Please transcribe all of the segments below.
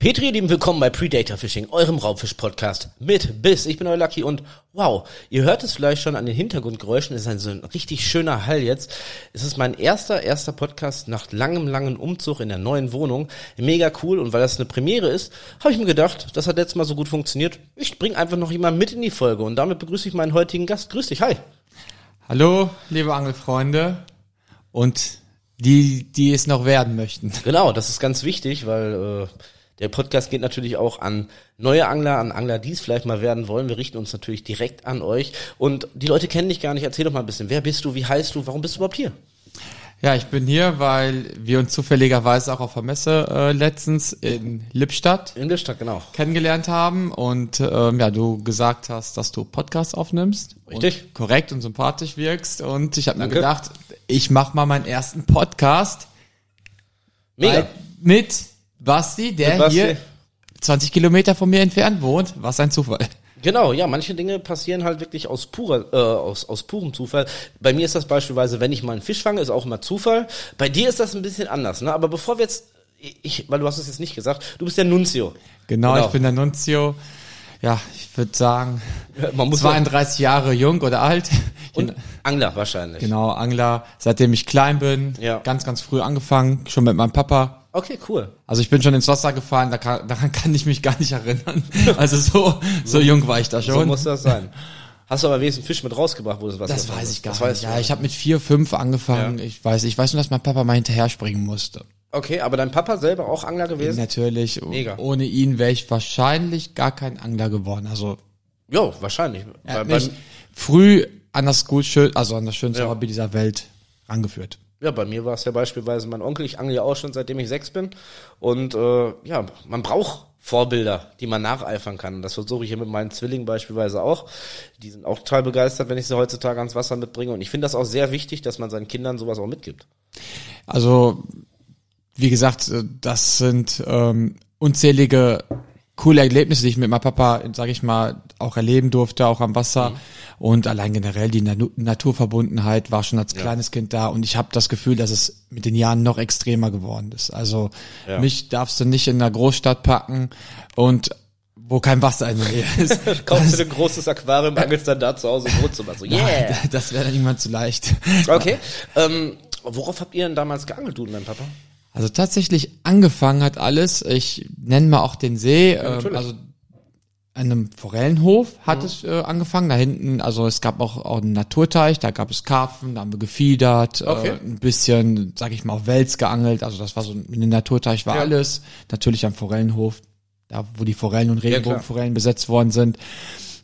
Petri, ihr Lieben, willkommen bei Predator Fishing, eurem Raubfisch-Podcast mit Biss. Ich bin euer Lucky und wow, ihr hört es vielleicht schon an den Hintergrundgeräuschen, es ist ein so ein richtig schöner Hall jetzt. Es ist mein erster, erster Podcast nach langem, langen Umzug in der neuen Wohnung. Mega cool und weil das eine Premiere ist, habe ich mir gedacht, das hat letztes Mal so gut funktioniert. Ich bringe einfach noch jemanden mit in die Folge und damit begrüße ich meinen heutigen Gast. Grüß dich, hi. Hallo, liebe Angelfreunde und die, die es noch werden möchten. Genau, das ist ganz wichtig, weil... Äh, der Podcast geht natürlich auch an neue Angler, an Angler, die es vielleicht mal werden wollen. Wir richten uns natürlich direkt an euch. Und die Leute kennen dich gar nicht. Erzähl doch mal ein bisschen. Wer bist du? Wie heißt du? Warum bist du überhaupt hier? Ja, ich bin hier, weil wir uns zufälligerweise auch auf der Messe äh, letztens in Lippstadt, in Lippstadt genau. kennengelernt haben und ähm, ja, du gesagt hast, dass du Podcasts aufnimmst. Richtig. Und korrekt und sympathisch wirkst und ich habe mir gedacht, ich mach mal meinen ersten Podcast. Mega. Mit Basti, der Basti. hier 20 Kilometer von mir entfernt wohnt. Was ein Zufall. Genau, ja, manche Dinge passieren halt wirklich aus purer, äh, aus, aus purem Zufall. Bei mir ist das beispielsweise, wenn ich mal einen Fisch fange, ist auch immer Zufall. Bei dir ist das ein bisschen anders, ne? Aber bevor wir jetzt, ich, weil du hast es jetzt nicht gesagt, du bist der Nunzio. Genau, genau. ich bin der Nunzio. Ja, ich würde sagen, Man muss 32 Jahre jung oder alt. Und Angler wahrscheinlich. Genau, Angler, seitdem ich klein bin. Ja. Ganz, ganz früh angefangen, schon mit meinem Papa. Okay, cool. Also ich bin schon ins Wasser gefahren, da kann, daran kann ich mich gar nicht erinnern. Also so, so jung war ich da schon. So muss das sein. Hast du aber wenigstens Fisch mit rausgebracht, wo das Wasser Das weiß ich gar das nicht. Ja, ich habe mit vier, fünf angefangen. Ja. Ich weiß, ich weiß nur, dass mein Papa mal hinterher springen musste. Okay, aber dein Papa selber auch Angler gewesen? Natürlich. Mega. Ohne ihn wäre ich wahrscheinlich gar kein Angler geworden. Also. Jo, wahrscheinlich. Er hat mich früh an das gut, also an das schönste ja. Hobby dieser Welt angeführt. Ja, bei mir war es ja beispielsweise mein Onkel. Ich angle ja auch schon seitdem ich sechs bin. Und äh, ja, man braucht Vorbilder, die man nacheifern kann. Und das versuche ich hier mit meinen Zwillingen beispielsweise auch. Die sind auch total begeistert, wenn ich sie heutzutage ans Wasser mitbringe. Und ich finde das auch sehr wichtig, dass man seinen Kindern sowas auch mitgibt. Also, wie gesagt, äh, das sind ähm, unzählige coole Erlebnisse, die ich mit meinem Papa, sage ich mal, auch erleben durfte, auch am Wasser. Mhm. Und allein generell die Naturverbundenheit war schon als ja. kleines Kind da. Und ich habe das Gefühl, dass es mit den Jahren noch extremer geworden ist. Also ja. mich darfst du nicht in einer Großstadt packen und wo kein Wasser in der Nähe ist. Kaufst du ein großes Aquarium, angelst dann da zu Hause im Wohnzimmer. So, yeah. Nein, das wäre dann irgendwann zu leicht. Okay. Ähm, worauf habt ihr denn damals geangelt, du und dein Papa? Also tatsächlich angefangen hat alles, ich nenne mal auch den See, ja, äh, also einem Forellenhof hat mhm. es äh, angefangen. Da hinten, also es gab auch, auch einen Naturteich, da gab es Karpfen, da haben wir gefiedert, okay. äh, ein bisschen, sag ich mal, auf Wels geangelt. Also das war so ein Naturteich war ja. alles. Natürlich am Forellenhof, da wo die Forellen und Regenbogenforellen ja, besetzt worden sind.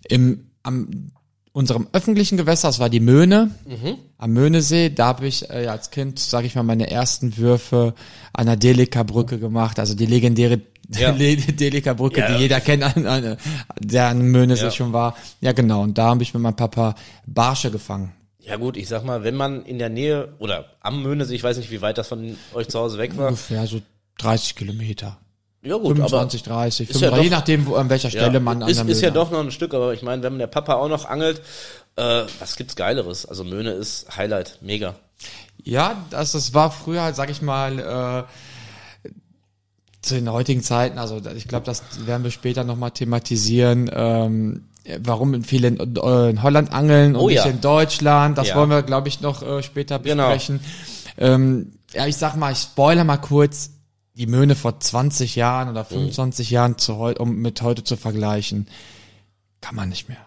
Im am unserem öffentlichen Gewässer, das war die Möhne, mhm. am Möhnesee, da habe ich äh, als Kind, sage ich mal, meine ersten Würfe an der Delika-Brücke gemacht, also die legendäre ja. Delika-Brücke, ja. die jeder kennt, an, an, der an Möhnesee ja. schon war. Ja, genau, und da habe ich mit meinem Papa Barsche gefangen. Ja gut, ich sag mal, wenn man in der Nähe oder am Möhnesee, ich weiß nicht, wie weit das von euch zu Hause weg war. Ungefähr so 30 Kilometer. Ja gut, 25, 30, 35, ja je nachdem, wo, an welcher Stelle ja, man an ist, ist ja doch noch ein Stück, aber ich meine, wenn der Papa auch noch angelt, äh, was gibt's Geileres? Also Möhne ist Highlight, mega. Ja, das, das war früher, sag ich mal, äh, zu den heutigen Zeiten, also ich glaube, das werden wir später nochmal thematisieren, ähm, warum viele in, äh, in Holland angeln und oh, nicht ja. in Deutschland. Das ja. wollen wir, glaube ich, noch äh, später genau. besprechen. Genau. Ähm, ja, ich sag mal, ich spoiler mal kurz die Möhne vor 20 Jahren oder 25 mhm. Jahren zu heu um mit heute zu vergleichen, kann man nicht mehr.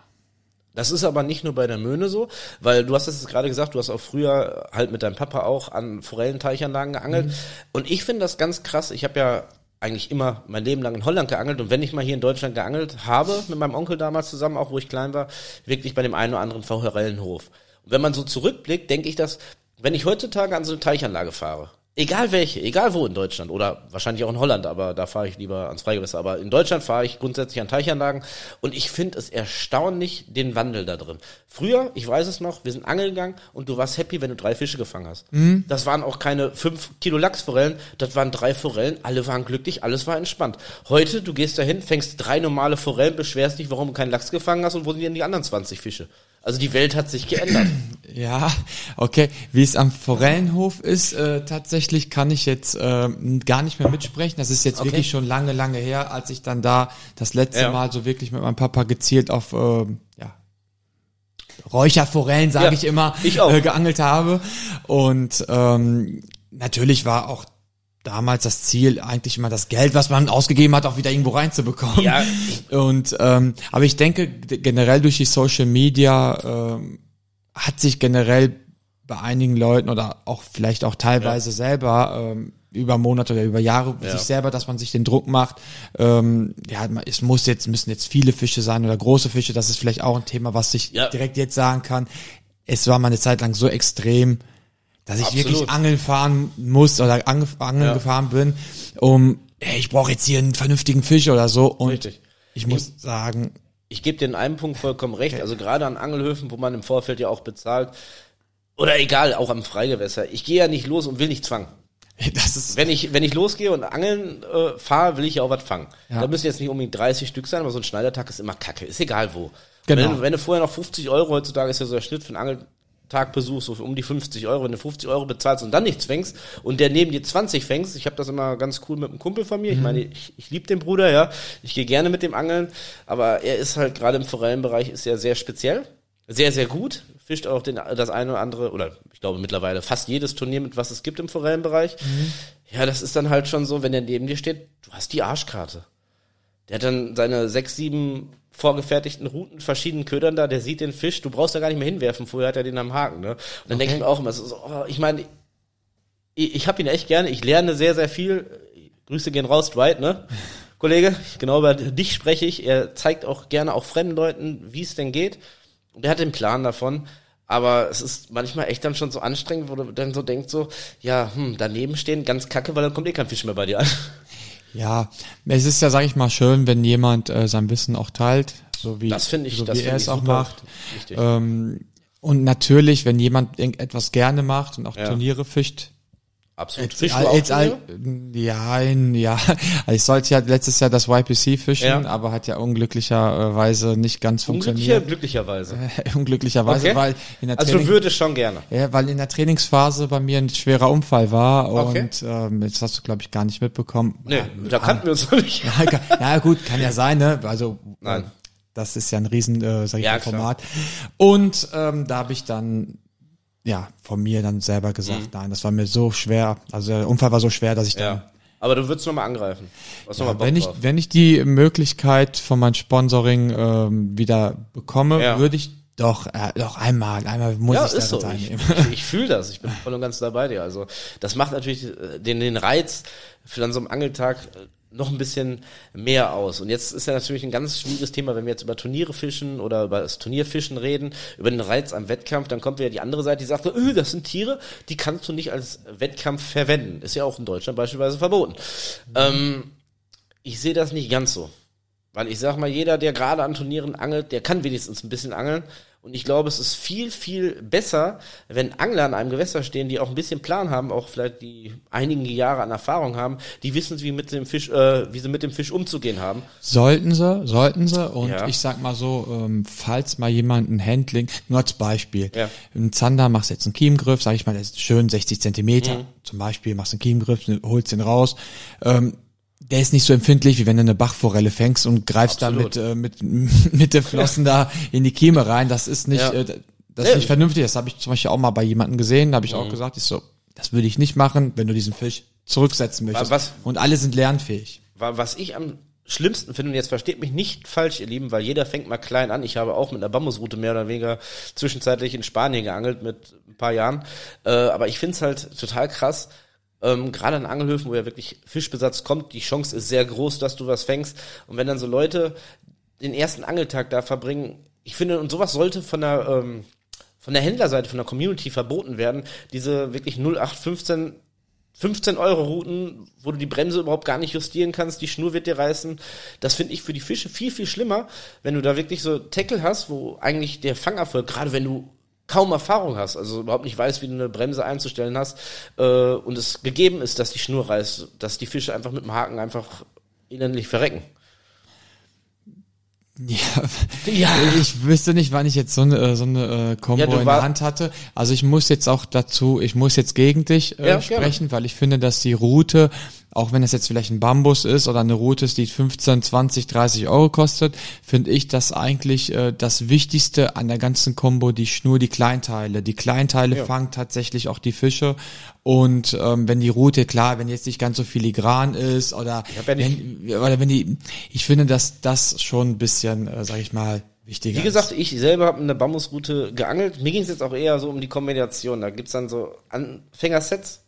Das ist aber nicht nur bei der Möhne so, weil du hast es gerade gesagt, du hast auch früher halt mit deinem Papa auch an Forellenteichanlagen geangelt. Mhm. Und ich finde das ganz krass. Ich habe ja eigentlich immer mein Leben lang in Holland geangelt und wenn ich mal hier in Deutschland geangelt habe, mit meinem Onkel damals zusammen, auch wo ich klein war, wirklich bei dem einen oder anderen Forellenhof. Und wenn man so zurückblickt, denke ich, dass wenn ich heutzutage an so eine Teichanlage fahre Egal welche, egal wo in Deutschland oder wahrscheinlich auch in Holland, aber da fahre ich lieber ans Freigewässer. Aber in Deutschland fahre ich grundsätzlich an Teichanlagen und ich finde es erstaunlich den Wandel da drin. Früher, ich weiß es noch, wir sind angeln gegangen und du warst happy, wenn du drei Fische gefangen hast. Mhm. Das waren auch keine fünf Kilo Lachsforellen, das waren drei Forellen, alle waren glücklich, alles war entspannt. Heute, du gehst dahin, fängst drei normale Forellen, beschwerst dich, warum du keinen Lachs gefangen hast und wo sind denn die anderen 20 Fische? Also die Welt hat sich geändert. Ja, okay. Wie es am Forellenhof ist, äh, tatsächlich kann ich jetzt äh, gar nicht mehr mitsprechen. Das ist jetzt okay. wirklich schon lange, lange her, als ich dann da das letzte ja. Mal so wirklich mit meinem Papa gezielt auf äh, ja, Räucherforellen, sage ja, ich immer, ich äh, geangelt habe. Und ähm, natürlich war auch damals das Ziel, eigentlich immer das Geld, was man ausgegeben hat, auch wieder irgendwo reinzubekommen. Ja. Und ähm, aber ich denke generell durch die Social Media ähm, hat sich generell bei einigen Leuten oder auch vielleicht auch teilweise ja. selber ähm, über Monate oder über Jahre ja. sich selber, dass man sich den Druck macht. Ähm, ja, es muss jetzt müssen jetzt viele Fische sein oder große Fische. Das ist vielleicht auch ein Thema, was ich ja. direkt jetzt sagen kann. Es war mal eine Zeit lang so extrem, dass ich Absolut. wirklich angeln fahren muss oder angeln ja. gefahren bin, um hey, ich brauche jetzt hier einen vernünftigen Fisch oder so. Und Richtig. ich muss ich, sagen, ich gebe dir in einem Punkt vollkommen recht. Also gerade an Angelhöfen, wo man im Vorfeld ja auch bezahlt, oder egal, auch am Freigewässer. Ich gehe ja nicht los und will nicht fangen. Das ist wenn ich wenn ich losgehe und angeln äh, fahre, will ich ja auch was fangen. Ja. Da müssen jetzt nicht unbedingt 30 Stück sein, aber so ein Schneidertag ist immer Kacke. Ist egal wo. Genau. Wenn, wenn du vorher noch 50 Euro heutzutage ist ja so der Schnitt für einen Angel Tagbesuch so um die 50 Euro, wenn du 50 Euro bezahlst und dann nichts fängst und der neben dir 20 fängst, ich habe das immer ganz cool mit einem Kumpel von mir, mhm. ich meine, ich, ich liebe den Bruder, ja, ich gehe gerne mit dem Angeln, aber er ist halt gerade im Forellenbereich ist er sehr speziell, sehr, sehr gut, fischt auch den, das eine oder andere, oder ich glaube mittlerweile fast jedes Turnier mit, was es gibt im Forellenbereich. Mhm. Ja, das ist dann halt schon so, wenn er neben dir steht, du hast die Arschkarte. Der hat dann seine sechs, sieben vorgefertigten Routen, verschiedenen Ködern da, der sieht den Fisch, du brauchst da gar nicht mehr hinwerfen, vorher hat er den am Haken, ne? Und dann okay. denke ich mir auch immer so, oh, ich meine, ich, ich habe ihn echt gerne, ich lerne sehr, sehr viel. Grüße gehen raus, Dwight, ne? Kollege, genau über dich spreche ich. Er zeigt auch gerne auch fremden Leuten, wie es denn geht. Und er hat den Plan davon. Aber es ist manchmal echt dann schon so anstrengend, wo du dann so denkst so, ja, hm, daneben stehen, ganz kacke, weil dann kommt eh kein Fisch mehr bei dir an. Ja, es ist ja, sag ich mal, schön, wenn jemand äh, sein Wissen auch teilt, so wie, das ich, so das wie er es auch macht. Ähm, und natürlich, wenn jemand etwas gerne macht und auch ja. Turniere fischt, Absolut. Fisch du jetzt, all, ja, ja. Ich sollte ja letztes Jahr das YPC fischen, ja. aber hat ja unglücklicherweise nicht ganz funktioniert. Glücklicherweise. Äh, unglücklicherweise, okay. weil in der Also du würdest schon gerne. Ja, weil in der Trainingsphase bei mir ein schwerer Unfall war okay. und ähm, jetzt hast du glaube ich gar nicht mitbekommen. Nee, ah, da kannten wir uns noch nicht. Ja, ja, gut, kann ja sein, ne? Also Nein. Das ist ja ein riesen, äh, sag ich ja, Format. Klar. Und ähm, da habe ich dann ja, von mir dann selber gesagt, mhm. nein, das war mir so schwer. Also der Unfall war so schwer, dass ich dann. Ja. Aber du würdest nochmal angreifen. Was ja, noch mal wenn ich, wenn ich die Möglichkeit von meinem Sponsoring ähm, wieder bekomme, ja. würde ich doch, äh, doch einmal, einmal muss ja, ich da so. teilnehmen. Ich, ich, ich fühle das, ich bin voll und ganz dabei dir. Also das macht natürlich äh, den, den Reiz für dann so einen Angeltag äh, noch ein bisschen mehr aus. Und jetzt ist ja natürlich ein ganz schwieriges Thema, wenn wir jetzt über Turniere fischen oder über das Turnierfischen reden, über den Reiz am Wettkampf, dann kommt wieder die andere Seite, die sagt, öh, das sind Tiere, die kannst du nicht als Wettkampf verwenden. Ist ja auch in Deutschland beispielsweise verboten. Mhm. Ähm, ich sehe das nicht ganz so. Weil ich sag mal, jeder, der gerade an Turnieren angelt, der kann wenigstens ein bisschen angeln. Und ich glaube, es ist viel, viel besser, wenn Angler an einem Gewässer stehen, die auch ein bisschen Plan haben, auch vielleicht die einigen Jahre an Erfahrung haben, die wissen, wie mit dem Fisch, äh, wie sie mit dem Fisch umzugehen haben. Sollten sie, sollten sie. Und ja. ich sag mal so, ähm, falls mal jemand ein Handling, nur als Beispiel, ja. ein Zander machst jetzt einen Kiemgriff, sag ich mal, der ist schön 60 Zentimeter, mhm. zum Beispiel machst einen Kiemgriff, holst den raus. Ähm, der ist nicht so empfindlich, wie wenn du eine Bachforelle fängst und greifst Absolut. da mit, äh, mit, mit der Flossen da in die Kieme rein. Das ist nicht, ja. äh, das ist nicht vernünftig. Das habe ich zum Beispiel auch mal bei jemandem gesehen. Da habe ich mhm. auch gesagt, ich so, das würde ich nicht machen, wenn du diesen Fisch zurücksetzen möchtest. Was, und alle sind lernfähig. Was ich am schlimmsten finde, und jetzt versteht mich nicht falsch, ihr Lieben, weil jeder fängt mal klein an. Ich habe auch mit einer Bambusroute mehr oder weniger zwischenzeitlich in Spanien geangelt mit ein paar Jahren. Äh, aber ich finde es halt total krass, ähm, Gerade an Angelhöfen, wo ja wirklich Fischbesatz kommt, die Chance ist sehr groß, dass du was fängst. Und wenn dann so Leute den ersten Angeltag da verbringen, ich finde, und sowas sollte von der, ähm, von der Händlerseite, von der Community verboten werden, diese wirklich 0815 15 Euro Routen, wo du die Bremse überhaupt gar nicht justieren kannst, die Schnur wird dir reißen. Das finde ich für die Fische viel, viel schlimmer, wenn du da wirklich so Tackle hast, wo eigentlich der Fangerfolg, gerade wenn du kaum Erfahrung hast, also überhaupt nicht weißt, wie du eine Bremse einzustellen hast äh, und es gegeben ist, dass die Schnur reißt, dass die Fische einfach mit dem Haken einfach innerlich verrecken. Ja, ja, ich wüsste nicht, wann ich jetzt so eine, so eine äh, Combo ja, in der Hand hatte. Also ich muss jetzt auch dazu, ich muss jetzt gegen dich äh, ja, sprechen, gerne. weil ich finde, dass die Route, auch wenn es jetzt vielleicht ein Bambus ist oder eine Route ist, die 15, 20, 30 Euro kostet, finde ich das eigentlich äh, das Wichtigste an der ganzen Combo, die Schnur, die Kleinteile. Die Kleinteile fangen tatsächlich auch die Fische und ähm, wenn die Route, klar, wenn jetzt nicht ganz so filigran ist oder, ja, wenn, oder wenn die, ich finde, dass das schon ein bisschen, äh, sag ich mal, wichtiger Wie gesagt, ist. ich selber habe eine Bambusroute geangelt. Mir ging es jetzt auch eher so um die Kombination. Da gibt's dann so Anfängersets,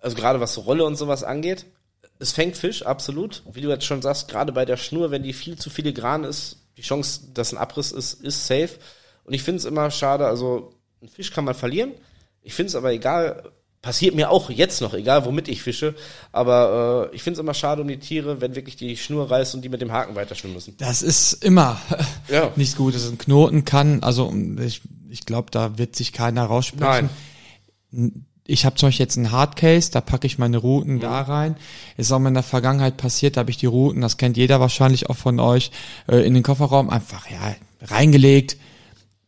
also gerade was so Rolle und sowas angeht. Es fängt Fisch, absolut. Wie du jetzt schon sagst, gerade bei der Schnur, wenn die viel zu filigran ist, die Chance, dass ein Abriss ist, ist safe. Und ich finde es immer schade, also ein Fisch kann man verlieren. Ich finde es aber egal, Passiert mir auch jetzt noch, egal womit ich fische. Aber äh, ich finde es immer schade um die Tiere, wenn wirklich die Schnur reißt und die mit dem Haken weiterschwimmen müssen. Das ist immer ja. nicht gut. Das ein Knoten kann, also ich, ich glaube, da wird sich keiner raussprechen. Nein. Ich habe zum Beispiel jetzt einen Hardcase, da packe ich meine Routen mhm. da rein. Ist auch mal in der Vergangenheit passiert, da habe ich die Routen, das kennt jeder wahrscheinlich auch von euch, äh, in den Kofferraum einfach ja reingelegt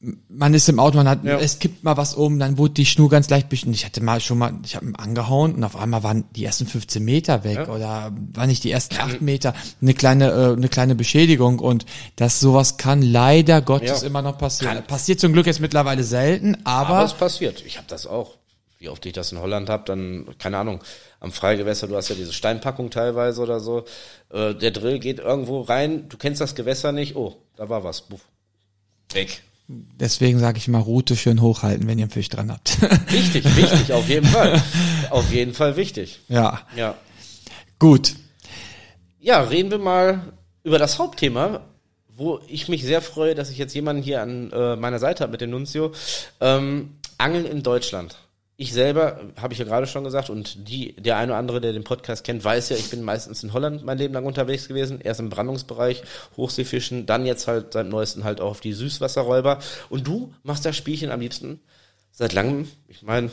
man ist im Auto, man hat, ja. es kippt mal was um, dann wurde die Schnur ganz leicht bisschen. Ich hatte mal schon mal, ich habe angehauen und auf einmal waren die ersten 15 Meter weg ja. oder war nicht die ersten acht Meter eine kleine, äh, eine kleine Beschädigung und das sowas kann leider Gottes ja. immer noch passieren. Kann. Passiert zum Glück jetzt mittlerweile selten, aber, aber es passiert. Ich habe das auch. Wie oft ich das in Holland habe, dann keine Ahnung. Am Freigewässer, du hast ja diese Steinpackung teilweise oder so. Äh, der Drill geht irgendwo rein, du kennst das Gewässer nicht. Oh, da war was. Buff. Weg. Deswegen sage ich mal, Route schön hochhalten, wenn ihr einen Fisch dran habt. Wichtig, wichtig, auf jeden Fall. Auf jeden Fall wichtig. Ja. Ja. Gut. Ja, reden wir mal über das Hauptthema, wo ich mich sehr freue, dass ich jetzt jemanden hier an äh, meiner Seite habe mit dem Nunzio. Ähm, Angeln in Deutschland ich selber, habe ich ja gerade schon gesagt, und die, der eine oder andere, der den Podcast kennt, weiß ja, ich bin meistens in Holland mein Leben lang unterwegs gewesen. Erst im Brandungsbereich, Hochseefischen, dann jetzt halt seit neuesten halt auch auf die Süßwasserräuber. Und du machst das Spielchen am liebsten seit langem. Ich meine,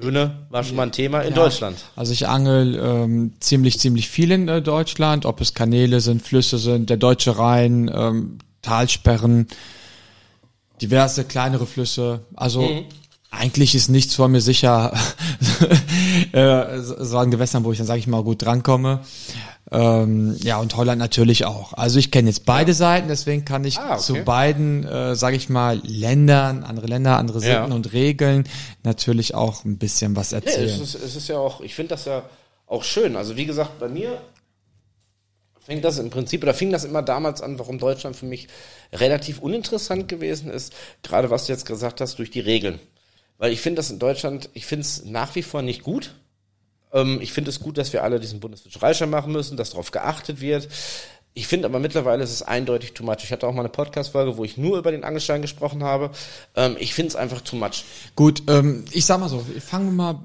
Möhne war schon mal ein Thema in ja, Deutschland. Also ich angel ähm, ziemlich, ziemlich viel in äh, Deutschland, ob es Kanäle sind, Flüsse sind, der Deutsche Rhein, ähm, Talsperren, diverse kleinere Flüsse. Also mhm eigentlich ist nichts vor mir sicher, äh, so an Gewässern, wo ich dann, sage ich mal, gut drankomme. Ähm, ja, und Holland natürlich auch. Also ich kenne jetzt beide ja. Seiten, deswegen kann ich ah, okay. zu beiden, äh, sage ich mal, Ländern, andere Länder, andere Sitten ja. und Regeln natürlich auch ein bisschen was erzählen. Ja, es, ist, es ist ja auch, ich finde das ja auch schön. Also wie gesagt, bei mir fängt das im Prinzip, oder fing das immer damals an, warum Deutschland für mich relativ uninteressant gewesen ist, gerade was du jetzt gesagt hast, durch die Regeln. Weil ich finde das in Deutschland, ich finde es nach wie vor nicht gut. Ähm, ich finde es gut, dass wir alle diesen Bundesfischereischein machen müssen, dass darauf geachtet wird. Ich finde aber mittlerweile ist es eindeutig too much. Ich hatte auch mal eine Podcast-Folge, wo ich nur über den Angelschein gesprochen habe. Ähm, ich finde es einfach too much. Gut, ähm, ich sag mal so, fangen wir mal,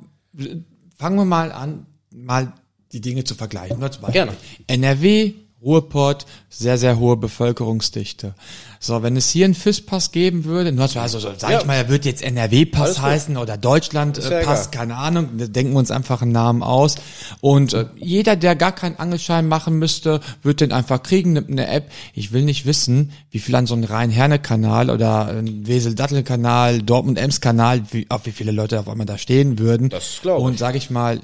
fangen wir mal an, mal die Dinge zu vergleichen. Nur zum Beispiel. Gerne. NRW Ruhrpott, sehr, sehr hohe Bevölkerungsdichte. So, wenn es hier einen FIS-Pass geben würde, nur also, so, sag ja. ich mal, er wird jetzt NRW-Pass heißen oder Deutschland-Pass, keine Ahnung, denken wir uns einfach einen Namen aus. Und äh, jeder, der gar keinen Angelschein machen müsste, wird den einfach kriegen, nimmt eine App. Ich will nicht wissen, wie viel an so einem Rhein-Herne-Kanal oder ein Wesel-Dattel-Kanal, Dortmund-Ems-Kanal, wie, auf wie viele Leute auf einmal da stehen würden. Das glaube ich. Und sag ich mal,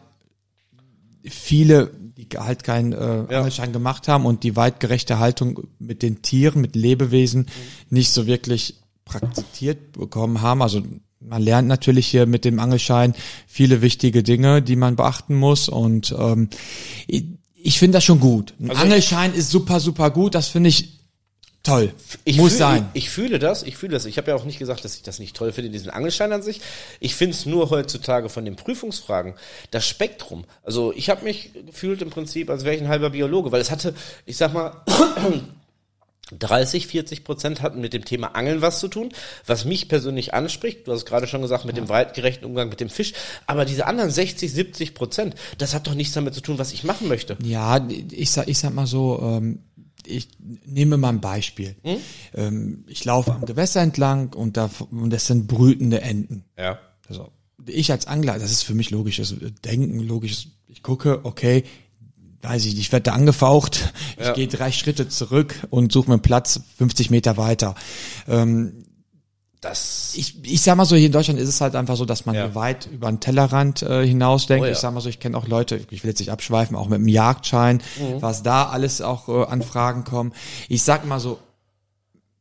viele die halt keinen äh, ja. Angelschein gemacht haben und die weitgerechte Haltung mit den Tieren, mit Lebewesen mhm. nicht so wirklich praktiziert bekommen haben. Also man lernt natürlich hier mit dem Angelschein viele wichtige Dinge, die man beachten muss und ähm, ich, ich finde das schon gut. Ein also Angelschein ist super, super gut. Das finde ich toll. Ich Muss fühl, sein. Ich, ich, fühle das, ich fühle das. Ich habe ja auch nicht gesagt, dass ich das nicht toll finde, diesen Angelschein an sich. Ich finde es nur heutzutage von den Prüfungsfragen, das Spektrum. Also ich habe mich gefühlt im Prinzip, als wäre ich ein halber Biologe, weil es hatte, ich sag mal, 30, 40 Prozent hatten mit dem Thema Angeln was zu tun, was mich persönlich anspricht. Du hast gerade schon gesagt, mit dem weitgerechten Umgang mit dem Fisch. Aber diese anderen 60, 70 Prozent, das hat doch nichts damit zu tun, was ich machen möchte. Ja, ich sag, ich sag mal so, ähm, ich nehme mal ein Beispiel. Hm? Ähm, ich laufe am Gewässer entlang und da und das sind brütende Enten. Ja. Also ich als Angler, das ist für mich logisches Denken, logisches. Ich gucke, okay, weiß ich nicht, ich werde da angefaucht, ich Ja. gehe drei Schritte zurück und suche mir einen Platz 50 Meter weiter. Ähm, Das, ich, ich sag mal so, hier in Deutschland ist es halt einfach so, dass man Ja. weit über den Tellerrand äh, hinausdenkt. Oh ja. Ich sag mal so, ich kenne auch Leute, ich will jetzt nicht abschweifen, auch mit dem Jagdschein, Mhm. was da alles auch äh, an Fragen kommen. Ich sag mal so,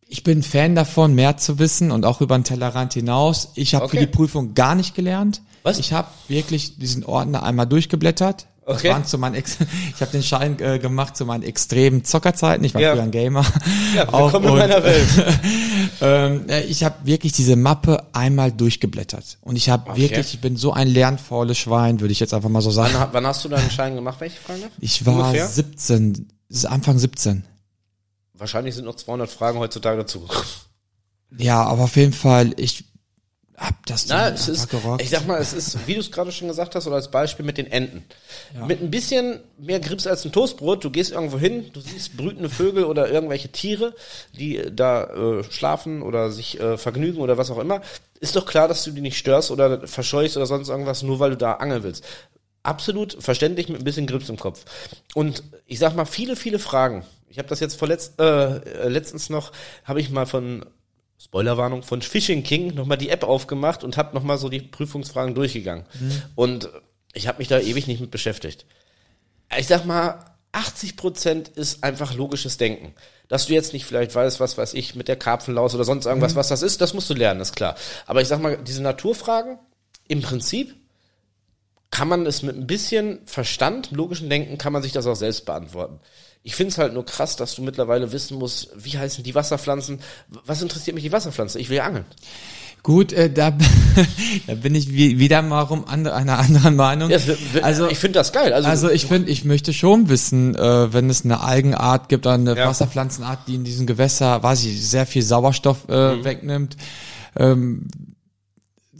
ich bin Fan davon, mehr zu wissen und auch über den Tellerrand hinaus. Ich habe Okay. für die Prüfung gar nicht gelernt. Was? Ich habe wirklich diesen Ordner einmal durchgeblättert. Das Okay. waren zu meinen Ex ich habe den Schein äh, gemacht zu meinen extremen Zockerzeiten. Ich war Ja. früher ein Gamer. ja, willkommen in meiner Welt. ähm, äh, ich habe wirklich diese Mappe einmal durchgeblättert und ich habe Okay. wirklich, ich bin so ein lernfaules Schwein, würde ich jetzt einfach mal so sagen. Wann, wann hast du deinen Schein gemacht, fragen darf? Ich war Ungefähr? 17, es ist Anfang 17. Wahrscheinlich sind noch 200 Fragen heutzutage dazugekommen. Ja, aber auf jeden Fall, ich hab das Na, Ding es ist, gerockt. ich sag mal, es ist, wie du es gerade schon gesagt hast, oder als Beispiel mit den Enten. Mit ein bisschen mehr Grips als ein Toastbrot, du gehst irgendwo hin, du siehst brütende Vögel oder irgendwelche Tiere, die da äh, schlafen oder sich äh, vergnügen oder was auch immer. Ist doch klar, dass du die nicht störst oder verscheuchst oder sonst irgendwas, nur weil du da angeln willst. Absolut verständlich mit ein bisschen Grips im Kopf. Und ich sag mal, viele, viele Fragen. Ich habe das jetzt vorletzt, äh, äh, letztens noch, habe ich mal von Spoilerwarnung von Fishing King nochmal die App aufgemacht und habe nochmal so die Prüfungsfragen durchgegangen. Und ich habe mich da ewig nicht mit beschäftigt. Ich sag mal, 80 Prozent ist einfach logisches Denken. Dass du jetzt nicht vielleicht weißt, was weiß ich, mit der Karpfenlaus oder sonst irgendwas, was das ist, das musst du lernen, ist klar. Aber ich sag mal, diese Naturfragen, im Prinzip kann man es mit ein bisschen Verstand, logischen Denken, kann man sich das auch selbst beantworten. Ich finde es halt nur krass, dass du mittlerweile wissen musst, wie heißen die Wasserpflanzen. Was interessiert mich die Wasserpflanze? Ich will ja angeln. Gut, äh, da, da bin ich wie, wieder mal rum an, einer anderen Meinung. Ja, also, ich finde das geil. Also, also ich finde, ich möchte schon wissen, äh, wenn es eine Algenart gibt oder eine Ja. Wasserpflanzenart, die in diesem Gewässer, weiß ich, sehr viel Sauerstoff äh, Mhm. wegnimmt. Ähm,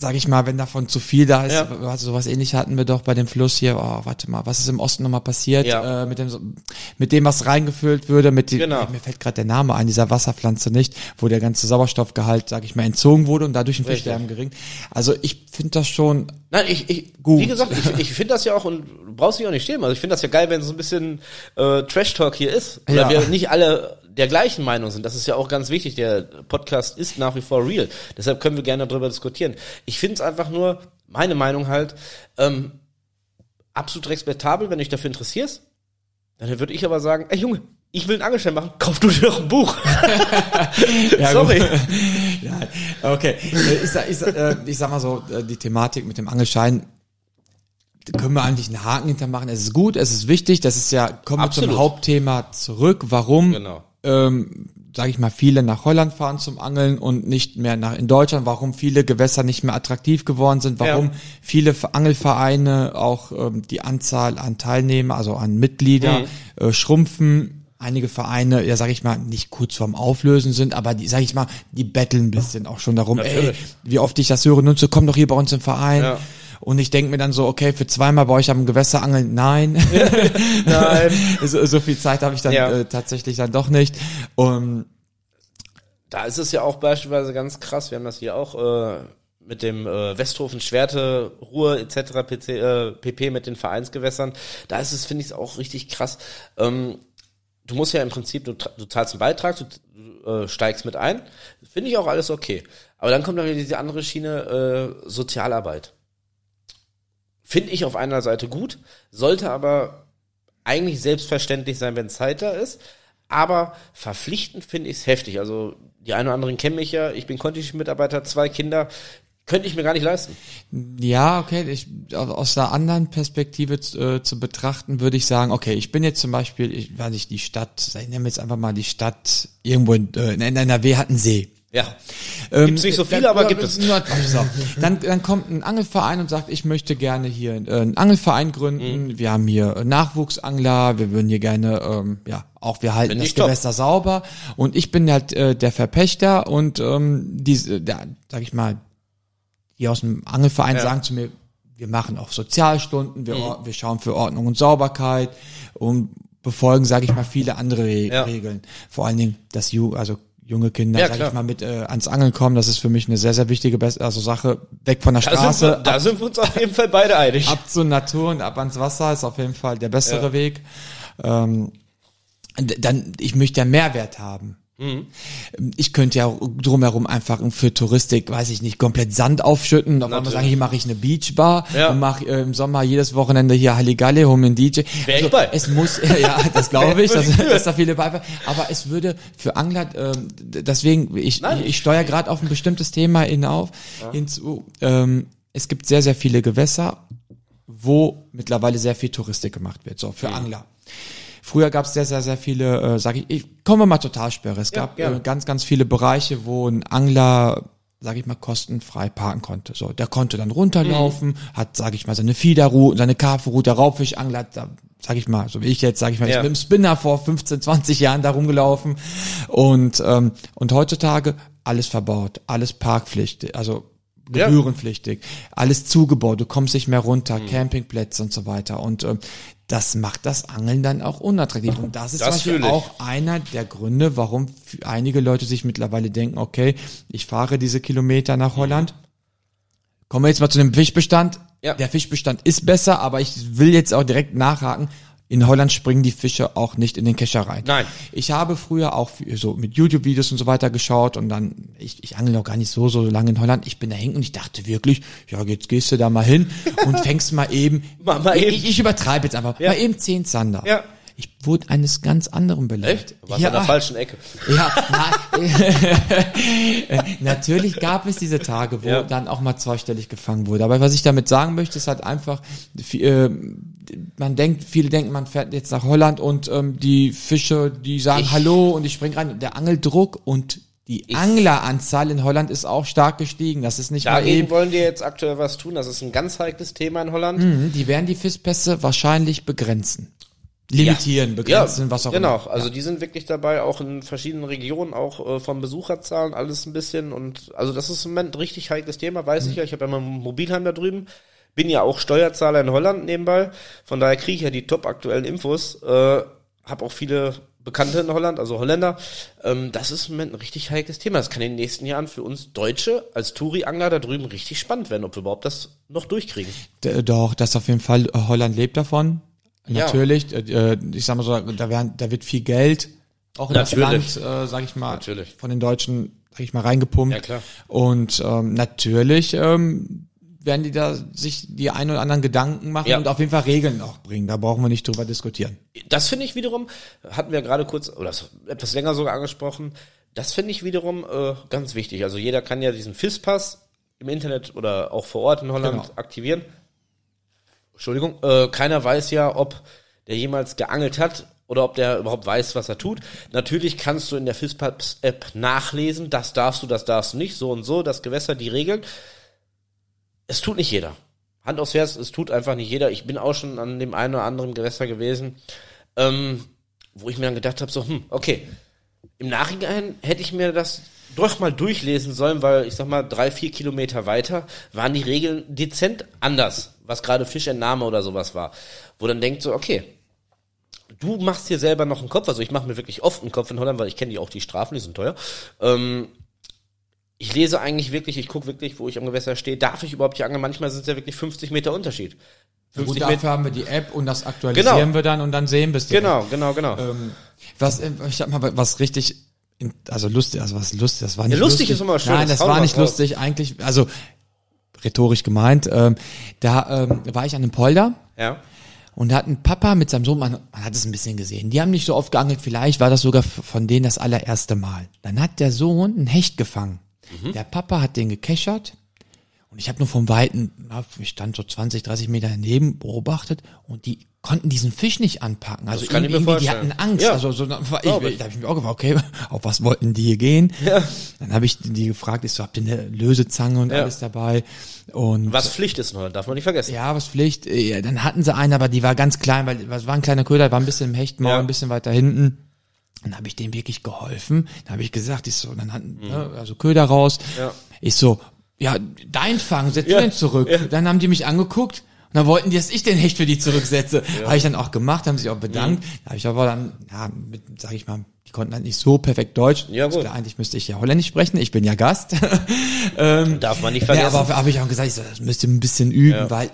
sag ich mal, wenn davon zu viel da ist, Ja. also sowas ähnliches hatten wir doch bei dem Fluss hier, oh, warte mal, was ist im Osten nochmal passiert, Ja. äh, mit dem, mit dem, was reingefüllt würde, mit dem, Genau. mir fällt gerade der Name ein, dieser Wasserpflanze nicht, wo der ganze Sauerstoffgehalt, sag ich mal, entzogen wurde und dadurch ein. Fischsterben gering. Also ich finde das schon, Nein, ich, ich Gut. wie gesagt, ich, ich finde das ja auch und du brauchst dich auch nicht schämen. Also ich finde das ja geil, wenn so ein bisschen äh, Trash Talk hier ist. Oder Ja. wir nicht alle der gleichen Meinung sind. Das ist ja auch ganz wichtig. Der Podcast ist nach wie vor real. Deshalb können wir gerne darüber diskutieren. Ich finde es einfach nur, meine Meinung halt, ähm, absolut respektabel, wenn du dich dafür interessierst. Dann würde ich aber sagen, ey Junge, ich will einen Angelschein machen, kauf du dir doch ein Buch. Ja, Sorry. ja, okay. Äh, Ich sag, ich, sag, äh, ich sag mal so, äh, die Thematik mit dem Angelschein, können wir eigentlich einen Haken hintermachen. Es ist gut, es ist wichtig, das ist ja, kommen wir Absolut. zum Hauptthema zurück. Warum, Genau. Ähm, sage ich mal, viele nach Holland fahren zum Angeln und nicht mehr nach in Deutschland, warum viele Gewässer nicht mehr attraktiv geworden sind, warum Ja. viele Ver- Angelvereine auch ähm, die Anzahl an Teilnehmer, also an Mitglieder, Mhm. äh, schrumpfen. Einige Vereine, ja sag ich mal, nicht kurz vorm Auflösen sind, aber die, sag ich mal, die betteln ein bisschen auch schon darum, ey, Natürlich. wie oft ich das höre, nun so, komm doch hier bei uns im Verein. Ja. Und ich denke mir dann so, okay, für zweimal bei euch am Gewässer angeln, nein. Nein. so, so viel Zeit habe ich dann Ja. äh, tatsächlich dann doch nicht. Und Da ist es ja auch beispielsweise ganz krass, wir haben das hier auch äh, mit dem äh, Westhofen, Schwerte, Ruhr etc. PC, äh, PP mit den Vereinsgewässern. Da ist es, finde ich, auch richtig krass. Ähm, du musst ja im Prinzip, du, du zahlst einen Beitrag, du, du äh, steigst mit ein. Finde ich auch alles okay. Aber dann kommt dann wieder diese andere Schiene äh, Sozialarbeit. Finde ich auf einer Seite gut, sollte aber eigentlich selbstverständlich sein, wenn Zeit da ist. Aber verpflichtend finde ich es heftig. Also die einen oder anderen kennen mich ja. Ich bin Conti-Mitarbeiter, zwei Kinder. Könnte ich mir gar nicht leisten. ja, okay, ich, aus- aus einer anderen Perspektive äh, zu betrachten, würde ich sagen, okay, ich bin jetzt zum Beispiel, ich weiß nicht, die Stadt, ich nehme jetzt einfach mal die Stadt irgendwo in, äh, in NRW hat einen See. Ja. Ähm, Gibt's nicht so viele, dann- aber gibt es. Dann, dann kommt ein Angelverein und sagt, ich möchte gerne hier äh, einen Angelverein gründen. Mhm. Wir haben hier äh, Nachwuchsangler, wir würden hier gerne, ähm, ja, auch wir halten das top. Gewässer sauber. Und ich bin halt äh, der Verpächter und ähm, diese, der, sag ich mal, die aus dem Angelverein Ja. sagen zu mir, wir machen auch Sozialstunden, wir, Mhm. wir schauen für Ordnung und Sauberkeit und befolgen, sage ich mal, viele andere Re Ja. Regeln. Vor allen Dingen das Ju also junge Kinder, Ja, sag ich mal, mit äh, ans Angeln kommen, das ist für mich eine sehr, sehr wichtige Best also Sache. Weg von der Da sind, Straße, wir, da sind wir uns auf jeden Fall beide einig. ab zur Natur und ab ans Wasser ist auf jeden Fall der bessere Ja. Weg. ähm, dann, ich möchte ja Mehrwert haben. Ich könnte ja drumherum einfach für Touristik, weiß ich nicht, komplett Sand aufschütten. Auf einmal sagen, hier mache ich eine Beachbar Ja. und mache äh, im Sommer jedes Wochenende hier Halligalle, home einen DJ. Wär ich bei. Es muss, ja, das glaube ich, dass, ich dass da viele bei Aber es würde für Angler, d- deswegen, ich, Nein. ich steuere gerade auf ein bestimmtes Thema hinauf, hinzu. Ähm, es gibt sehr, sehr viele Gewässer, wo mittlerweile sehr viel Touristik gemacht wird, so für Angler. Früher gab es sehr, sehr, sehr viele, äh, sage ich, ich komme mal Totalsperre. Es Ja, gab äh, ganz, ganz viele Bereiche, wo ein Angler, sage ich mal, kostenfrei parken konnte. So, der konnte dann runterlaufen, hat, sage ich mal, seine Fiederroute, seine Karpfenroute, Raubfischangler, hat da, sage ich mal, so wie ich jetzt, sage ich mal, Ja. ich bin im Spinner vor 15, 20 Jahren da rumgelaufen und ähm, und heutzutage alles verbaut, alles parkpflichtig, also Ja. gebührenpflichtig, alles zugebaut, du kommst nicht mehr runter, Mhm. Campingplätze und so weiter und ähm, das macht das Angeln dann auch unattraktiv und das ist Das auch einer der Gründe, warum einige Leute sich mittlerweile denken, okay, ich fahre diese Kilometer nach Holland, kommen wir jetzt mal zu dem Fischbestand. Ja. Der Fischbestand ist besser, aber ich will jetzt auch direkt nachhaken. In Holland springen die Fische auch nicht in den Kescher rein. Nein. Ich habe früher auch so mit YouTube-Videos und so weiter geschaut und dann, ich, ich angel noch gar nicht so, so lange in Holland. Ich bin da hinten und ich dachte wirklich, ja, jetzt gehst du da mal hin und fängst mal eben, Mach mal eben. ich, ich übertreibe jetzt einfach, Ja. mal eben zehn Zander. Ja. Ich wurde eines ganz anderen belegt. Echt? Warst an der falschen Ecke. Ja, na, natürlich gab es diese Tage, wo Ja. dann auch mal zweistellig gefangen wurde. Aber was ich damit sagen möchte, ist halt einfach, vi- äh, man denkt, viele denken, man fährt jetzt nach Holland und ähm, die Fische, die sagen Ich- Hallo und ich spring rein. Der Angeldruck und die Angleranzahl in Holland ist auch stark gestiegen. Das ist nicht mal Dagegen eben. wollen die jetzt aktuell was tun. Das ist ein ganz heikles Thema in Holland. Mhm, Die werden die Fischpässe wahrscheinlich begrenzen. Limitieren, begrenzen, was auch genau. immer. Also die sind wirklich dabei, auch in verschiedenen Regionen, auch äh, von Besucherzahlen, alles ein bisschen. Und also das ist im Moment ein richtig heikles Thema, weiß Mhm. ich ja. Ich habe ja mein Mobilheim da drüben. Bin ja auch Steuerzahler in Holland nebenbei. Von daher kriege ich ja die top aktuellen Infos. Äh, habe auch viele Bekannte in Holland, also Holländer. Ähm, das ist im Moment ein richtig heikles Thema. Das kann in den nächsten Jahren für uns Deutsche als Touri-Angler da drüben richtig spannend werden, ob wir überhaupt das noch durchkriegen. D- Doch, das auf jeden Fall. Holland lebt davon. Ja. Natürlich. Äh, ich sag mal so, da, werden, da wird viel Geld auch in Natürlich. das Land, äh, sag ich mal, Natürlich. von den Deutschen, sag ich mal, reingepumpt. Ja, klar. Und ähm, natürlich ähm, werden die da sich die ein oder anderen Gedanken machen Ja. und auf jeden Fall Regeln auch bringen. Da brauchen wir nicht drüber diskutieren. Das finde ich wiederum, hatten wir gerade kurz, oder etwas länger sogar angesprochen, das finde ich wiederum äh, ganz wichtig. Also jeder kann ja diesen FIS-Pass im Internet oder auch vor Ort in Holland Genau. aktivieren. Entschuldigung, äh, keiner weiß ja, ob der jemals geangelt hat oder ob der überhaupt weiß, was er tut. Natürlich kannst du in der FIS-Pass-App nachlesen, das darfst du, das darfst du nicht, so und so, das Gewässer, die Regeln. Es tut nicht jeder. Hand aufs Herz, es tut einfach nicht jeder. Ich bin auch schon an dem einen oder anderen Gewässer gewesen, ähm, wo ich mir dann gedacht habe, so, hm, okay, im Nachhinein hätte ich mir das doch mal durchlesen sollen, weil ich sag mal, drei, vier Kilometer weiter waren die Regeln dezent anders, was gerade Fischentnahme oder sowas war. Wo dann denkt so, okay, du machst dir selber noch einen Kopf, also ich mache mir wirklich oft einen Kopf in Holland, weil ich kenne die auch die Strafen, die sind teuer. Ähm, ich lese eigentlich wirklich, ich gucke wirklich, wo ich am Gewässer stehe, darf ich überhaupt hier angeln? Manchmal sind es ja wirklich 50 Meter Unterschied. Gut, 50 dafür Meter. haben wir die App und das aktualisieren Genau. wir dann und dann sehen wir es. direkt. Genau, genau, genau. Ähm, was, äh, ich hab mal was richtig, also lustig, also was lustig, das war nicht Ja, lustig ist immer schön, Nein, das das war nicht raus. lustig, eigentlich, also rhetorisch gemeint. Ähm, da ähm, war ich an einem Polder ja. und da hat ein Papa mit seinem Sohn, man, man hat es ein bisschen gesehen, die haben nicht so oft geangelt, vielleicht war das sogar von denen das allererste Mal. Dann hat der Sohn einen Hecht gefangen. Mhm. Der Papa hat den gekechert und ich habe nur vom Weiten, ich stand so 20, 30 Meter daneben, beobachtet und die konnten diesen Fisch nicht anpacken. Also mir irgendwie, die hatten Angst. Ja. Also so, ich, ich. da habe ich mir auch gefragt, okay, auf was wollten die hier gehen? Ja. Dann habe ich die gefragt, ich so, habt ihr eine Lösezange und Ja. alles dabei? Und Was Pflicht ist Holland, darf man nicht vergessen. ja, was Pflicht. Ja, dann hatten sie einen, aber die war ganz klein, weil das war ein kleiner Köder, war ein bisschen im Hechtmaul, ein bisschen weiter hinten. Dann habe ich dem wirklich geholfen. Dann habe ich gesagt, ich so, dann hatten, ne, also Köder raus. Mhm. Ja. Ich so, ja, dein Fang, setz Ja. den zurück. Dann haben die mich angeguckt. Und dann wollten die, dass ich den Hecht für die zurücksetze. Habe ich dann auch gemacht, haben sich auch bedankt. Mhm. Da habe ich aber dann, ja, mit, sag ich mal, die konnten halt nicht so perfekt Deutsch. Ja, Ist gut. Klar, eigentlich müsste ich ja Holländisch sprechen. Ich bin ja Gast. Darf man nicht Ja, vergessen. aber habe ich auch gesagt, ich so, das müsst ihr ein bisschen üben, Ja. weil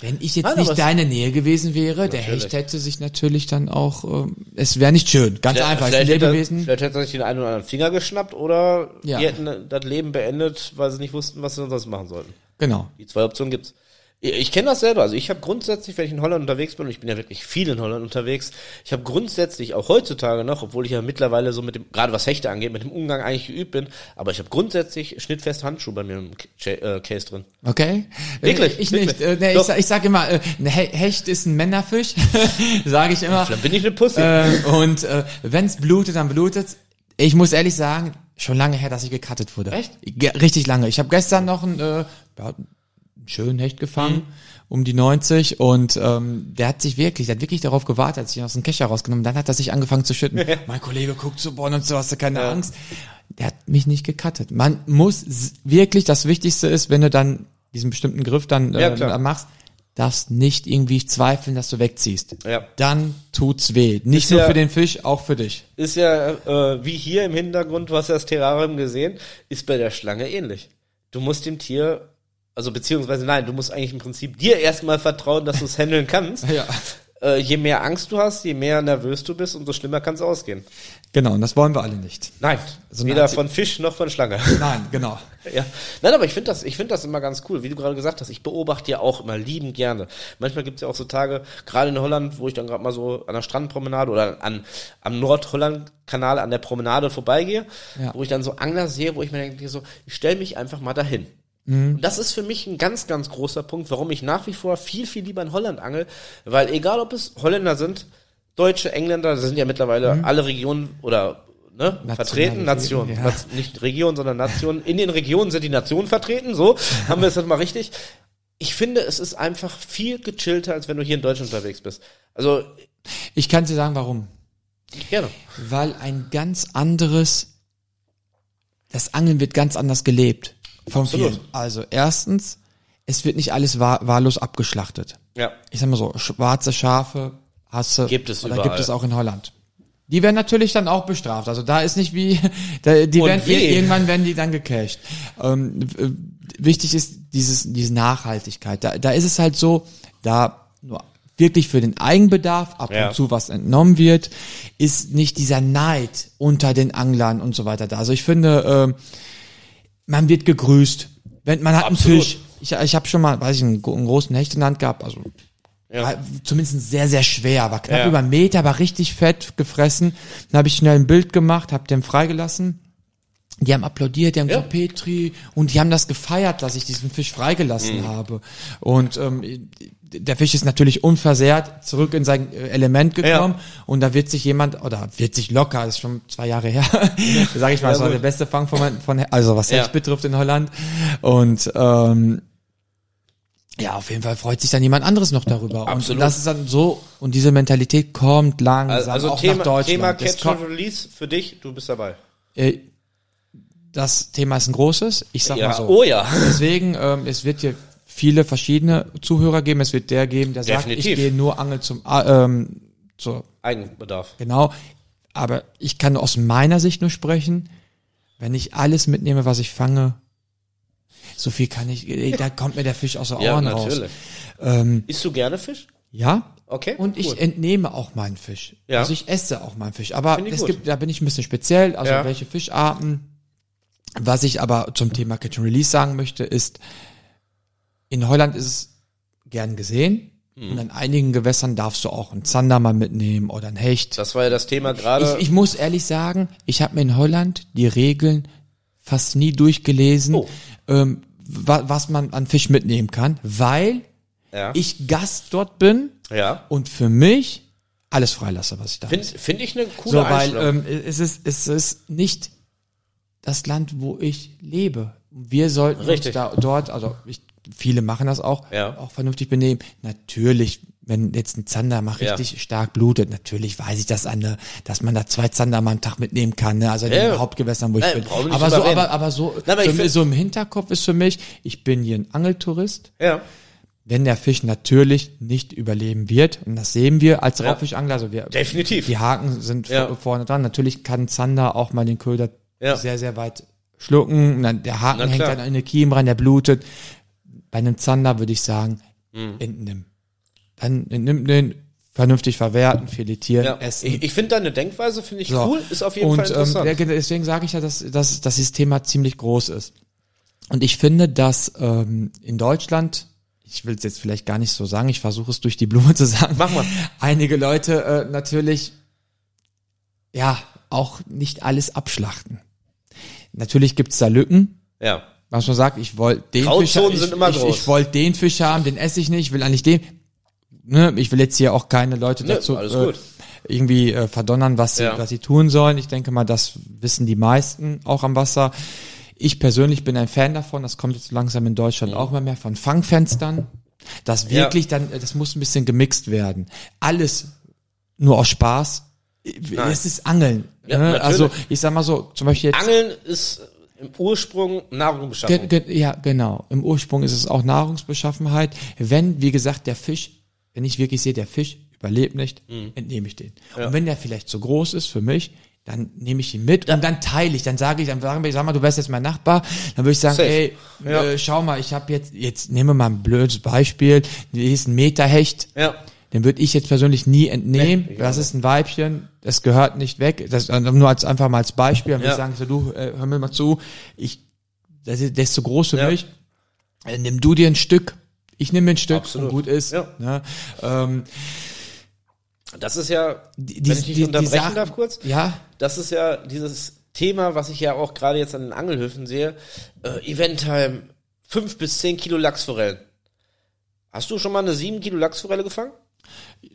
Wenn ich jetzt Nein, nicht deine Nähe gewesen wäre, der Natürlich. Hecht hätte sich natürlich dann auch, ähm, es wäre nicht schön, ganz einfach, es ist ein vielleicht, hätte, er- Lebewesen. vielleicht hätte er sich den einen oder anderen Finger geschnappt oder Ja. die hätten das Leben beendet, weil sie nicht wussten, was sie sonst machen sollten. Genau. Die zwei Optionen gibt's. Ich, kenne das selber. Also ich habe grundsätzlich, wenn ich in Holland unterwegs bin, und ich bin ja wirklich viel in Holland unterwegs, ich habe grundsätzlich auch heutzutage noch, obwohl ich ja mittlerweile so mit dem, gerade was Hechte angeht, mit dem Umgang eigentlich geübt bin, aber ich habe grundsätzlich schnittfeste Handschuhe bei mir im äh, Case drin. Okay? Wirklich, Äh, Ich wirklich. nicht. Äh, nee, ich, ich sag immer, äh, ein He- Hecht ist ein Männerfisch, sage ich immer. Dann bin ich eine Pussy. Äh, und äh, wenn's blutet, dann blutet. Ich muss ehrlich sagen, schon lange her, dass ich gecuttet wurde. Echt? Richtig lange. Ich habe gestern noch einen, äh, schönen Hecht gefangen, Mhm. um die 90 und ähm, der hat sich wirklich, der hat wirklich darauf gewartet, als ich ihn aus dem Kescher rausgenommen, dann hat er sich angefangen zu schütten. mein Kollege guckt so, boah, und so hast du keine Angst. Der hat mich nicht gecuttet. Man muss wirklich, das Wichtigste ist, wenn du dann diesen bestimmten Griff dann Ja, äh, klar. machst, darfst nicht irgendwie zweifeln, dass du wegziehst. Ja. Dann tut's weh. Nicht Ist nur ja- für den Fisch, auch für dich. ist ja, äh, wie hier im Hintergrund, ja das Terrarium gesehen, ist bei der Schlange ähnlich. Du musst dem Tier, also beziehungsweise nein, du musst eigentlich im Prinzip dir erstmal vertrauen, dass du es handeln kannst. Ja. Äh, je mehr Angst du hast, je mehr nervös du bist, umso schlimmer kann es ausgehen. Genau, und das wollen wir alle nicht. Nein, So eine weder Art- von Fisch noch von Schlange. Nein, genau. ja. Nein, aber ich finde das, ich finde das immer ganz cool, wie du gerade gesagt hast. Ich beobachte ja auch immer liebend gerne. Manchmal gibt es ja auch so Tage, gerade in Holland, wo ich dann gerade mal so an der Strandpromenade oder an, am Nordholland-Kanal an der Promenade vorbeigehe, Ja. wo ich dann so Angler sehe, wo ich mir denke, so, ich stelle mich einfach mal dahin. Mhm. Und das ist für mich ein ganz, ganz großer Punkt, warum ich nach wie vor viel, viel lieber in Holland angel, weil egal ob es Holländer sind, Deutsche, Engländer, das sind ja mittlerweile alle Regionen oder ne, vertreten, Nationen. ja. Nicht Region, sondern Nationen. In den Regionen sind die Nationen vertreten, so haben wir es jetzt mal richtig. Ich finde, es ist einfach viel gechillter, als wenn du hier in Deutschland unterwegs bist. Also, Ich kann dir sagen, warum. gerne. Weil ein ganz anderes, das Angeln wird ganz anders gelebt. Von Absolut. vielen. Also erstens, es wird nicht alles wahr, wahllos abgeschlachtet. Ja. Ich sag mal so, schwarze Schafe hast du, Gibt es überall. gibt es auch in Holland. Die werden natürlich dann auch bestraft. Also da ist nicht wie, da, die Und werden wie? irgendwann werden die dann gecasht. Ähm, wichtig ist dieses, diese Nachhaltigkeit. Da, da ist es halt so, da nur wirklich für den Eigenbedarf ab Ja. und zu was entnommen wird, ist nicht dieser Neid unter den Anglern und so weiter da. Also ich finde, ähm, man wird gegrüßt. Wenn man hat Absolut. einen Fisch. Ich, ich habe schon mal, weiß ich, einen, einen großen Hecht in der Hand gehabt, also Ja. war zumindest sehr, sehr schwer, war knapp Ja. über einen Meter, war richtig fett gefressen. Dann habe ich schnell ein Bild gemacht, habe den freigelassen. Die haben applaudiert, die haben Ja. gesagt, Petri, und die haben das gefeiert, dass ich diesen Fisch freigelassen Mhm. habe. Und ähm, der Fisch ist natürlich unversehrt zurück in sein äh, Element gekommen und da wird sich jemand, oder wird sich locker, ist schon zwei Jahre her, sage ich mal, das war der beste Fang von, von also was Ja. Hecht betrifft in Holland. Und ähm, ja, auf jeden Fall freut sich dann jemand anderes noch darüber. Und Absolut. das ist dann so, und diese Mentalität kommt langsam Also, also auch Thema, nach Deutschland. Thema Catch and Release für dich, du bist dabei. äh, das Thema ist ein großes, ich sag Ja, mal so. oh ja. Deswegen, ähm, es wird hier viele verschiedene Zuhörer geben. Es wird der geben, der sagt, Definitiv. ich gehe nur angeln zum, äh, ähm, zur, Eigenbedarf. genau. Aber ich kann aus meiner Sicht nur sprechen, wenn ich alles mitnehme, was ich fange, so viel kann ich, da kommt mir der Fisch aus den Ja, Ohren raus. natürlich. Ähm, Isst du gerne Fisch? ja, Okay. und ich cool. entnehme auch meinen Fisch. Ja. Also ich esse auch meinen Fisch. Aber ich es gut. gibt, da bin ich ein bisschen speziell, also Ja. welche Fischarten. Was ich aber zum Thema Catch and Release sagen möchte, ist, in Holland ist es gern gesehen. Mhm. Und an einigen Gewässern darfst du auch einen Zander mal mitnehmen oder einen Hecht. Das war ja das Thema gerade. Ich, ich muss ehrlich sagen, ich habe mir in Holland die Regeln fast nie durchgelesen, Oh. ähm, wa was man an Fisch mitnehmen kann, weil ja. ich Gast dort bin ja. und für mich alles freilasse, was ich da Finde find ich eine coole So, weil ähm, es ist es ist nicht das Land, wo ich lebe. Wir sollten Richtig. uns da dort, also ich, viele machen das auch, Ja. auch vernünftig benehmen. Natürlich, wenn jetzt ein Zander mal Ja. richtig stark blutet, natürlich weiß ich, dass eine, dass man da zwei Zander mal am Tag mitnehmen kann, ne? also in Ja. den Hauptgewässern, wo ich Nein, bin. Aber so, aber, aber so, Nein, aber so, so im Hinterkopf ist für mich, ich bin hier ein Angeltourist, ja. wenn der Fisch natürlich nicht überleben wird, und das sehen wir als Ja. Raubfischangler, also wir, Definitiv. die Haken sind Ja. vor- vorne dran. Natürlich kann Zander auch mal den Köder Ja. sehr, sehr weit schlucken. Und dann, der Haken hängt dann in den Kiem rein, der blutet. Bei einem Zander würde ich sagen, mhm. entnimm. Dann entnimm den, vernünftig verwerten, filetieren, ja. essen. Ich, ich finde deine Denkweise, finde ich so. cool, ist auf jeden und, Fall interessant. Ähm, deswegen sage ich ja, dass, dass, dass dieses Thema ziemlich groß ist. Und ich finde, dass ähm, in Deutschland, ich will es jetzt vielleicht gar nicht so sagen, ich versuche es durch die Blume zu sagen, Mach mal. einige Leute äh, natürlich ja auch nicht alles abschlachten. Natürlich gibt's da Lücken. Ja. Was man sagt, ich wollte den Fisch haben, ich, ich, ich, ich wollte den Fisch haben, den esse ich nicht, will eigentlich den. Ne, ich will jetzt hier auch keine Leute ne, dazu äh, irgendwie äh, verdonnern, was sie, ja. was sie tun sollen. Ich denke mal, das wissen die meisten auch am Wasser. Ich persönlich bin ein Fan davon, das kommt jetzt langsam in Deutschland mhm. auch immer mehr von Fangfenstern. Das wirklich ja. dann, das muss ein bisschen gemixt werden. Alles nur aus Spaß. Nein. Es ist Angeln. Ja, ne? Also ich sag mal so, zum Beispiel jetzt. Angeln ist im Ursprung Nahrungsbeschaffenheit. Ge ge ja, genau. Im Ursprung ist es auch Nahrungsbeschaffenheit. Wenn, wie gesagt, der Fisch, wenn ich wirklich sehe, der Fisch überlebt nicht, mhm. entnehme ich den. Ja. Und wenn der vielleicht zu groß ist für mich, dann nehme ich ihn mit und dann teile ich, dann sage ich, dann sagen wir, sag mal, du wärst jetzt mein Nachbar, dann würde ich sagen, Safe. ey, ja. äh, schau mal, ich habe jetzt, jetzt nehmen wir mal ein blödes Beispiel, hier ist ein Meterhecht. Ja. Den würde ich jetzt persönlich nie entnehmen. Nee, das ist ein Weibchen, das gehört nicht weg. Das nur als einfach mal als Beispiel. Dann würde ja. ich sagen, so, du, äh, hör mir mal zu, ich, das ist, der ist zu groß für ja. mich. Äh, nimm du dir ein Stück, ich nehme ein Stück Absolut. und gut ist. Ja. Ne? Ähm, das ist ja, die, wenn ich dich die, unterbrechen die Sachen, darf kurz. Ja. Das ist ja dieses Thema, was ich ja auch gerade jetzt an den Angelhöfen sehe. Äh, Eventtime, fünf bis zehn Kilo Lachsforellen. Hast du schon mal eine sieben Kilo Lachsforelle gefangen?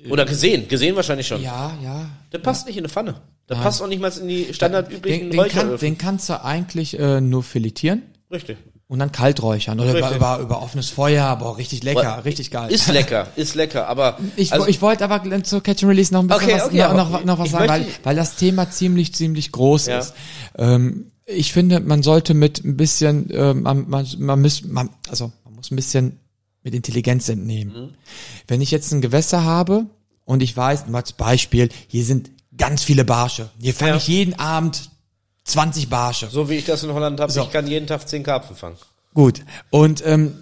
Oder gesehen, gesehen wahrscheinlich schon. Ja, ja. Der passt ja. nicht in eine Pfanne. Der Nein. passt auch nicht mal in die standardüblichen den, den, kann, den kannst du eigentlich äh, nur filetieren. Richtig. Und dann kalt räuchern oder über, über, über offenes Feuer, aber auch richtig lecker, What? richtig geil. Ist lecker, ist lecker, aber ich, also, ich wollte aber zu Catch and Release noch ein bisschen okay, was, okay, noch, noch, noch was sagen, weil, weil das Thema ziemlich ziemlich groß ja. ist. Ähm, ich finde, man sollte mit ein bisschen, ähm, man, man, man muss, man, also man muss ein bisschen mit Intelligenz entnehmen. Mhm. Wenn ich jetzt ein Gewässer habe und ich weiß, mal als Beispiel, hier sind ganz viele Barsche. Hier fange ja. ich jeden Abend 20 Barsche. So wie ich das in Holland habe, so. ich kann jeden Tag 10 Karpfen fangen. Gut. Und ähm,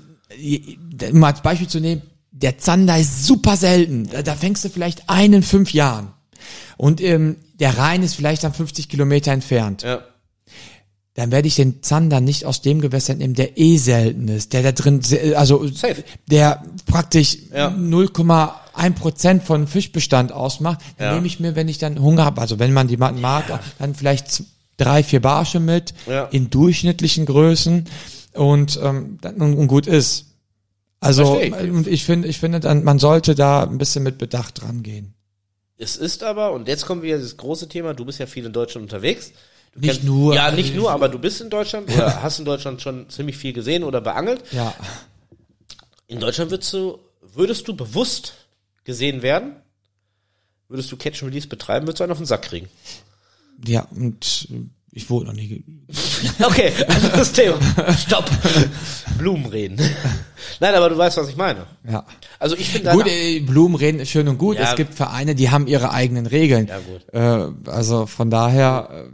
um als Beispiel zu nehmen, der Zander ist super selten. Da, da fängst du vielleicht einen in fünf Jahren. Und ähm, der Rhein ist vielleicht dann 50 Kilometer entfernt. Ja dann werde ich den Zander nicht aus dem Gewässer nehmen, der eh selten ist, der da drin, also Safe. der praktisch ja. 0,1 Prozent von Fischbestand ausmacht. Dann ja. nehme ich mir, wenn ich dann Hunger habe, also wenn man die mag, ja. dann vielleicht drei, vier Barsche mit in durchschnittlichen Größen und, ähm, und gut ist. Also und ich finde, ich finde, dann man sollte da ein bisschen mit Bedacht rangehen. Es ist aber und jetzt kommen wir das große Thema. Du bist ja viel in Deutschland unterwegs. Du nicht kennst, nur. Ja, nicht nur, aber du bist in Deutschland oder hast in Deutschland schon ziemlich viel gesehen oder beangelt. Ja. In Deutschland würdest du, würdest du bewusst gesehen werden? Würdest du Catch and Release betreiben, würdest du einen auf den Sack kriegen? Ja, und ich wurde noch nie. okay, das Thema. Stopp. Blumen reden. Nein, aber du weißt, was ich meine. Ja. Also ich finde gut, äh, Blumen reden ist schön und gut. Ja. Es gibt Vereine, die haben ihre eigenen Regeln. Ja gut. Äh, also von daher.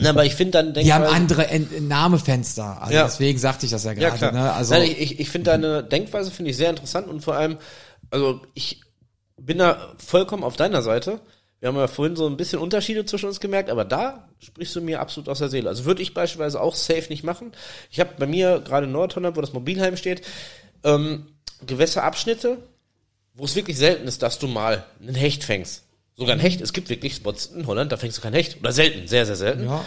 Na, aber ich finde dann, denk Die haben andere Entnahmefenster. Also ja. deswegen sagte ich das ja gerade. Ja, ne? Also Nein, ich, ich finde deine Denkweise finde ich sehr interessant und vor allem, also ich bin da vollkommen auf deiner Seite. Wir haben ja vorhin so ein bisschen Unterschiede zwischen uns gemerkt, aber da sprichst du mir absolut aus der Seele. Also würde ich beispielsweise auch safe nicht machen. Ich habe bei mir gerade in Nordholland, wo das Mobilheim steht, ähm, Gewässerabschnitte, wo es wirklich selten ist, dass du mal einen Hecht fängst. Sogar ein Hecht. Es gibt wirklich Spots in Holland, da fängst du kein Hecht. Oder selten, sehr, sehr selten. Ja.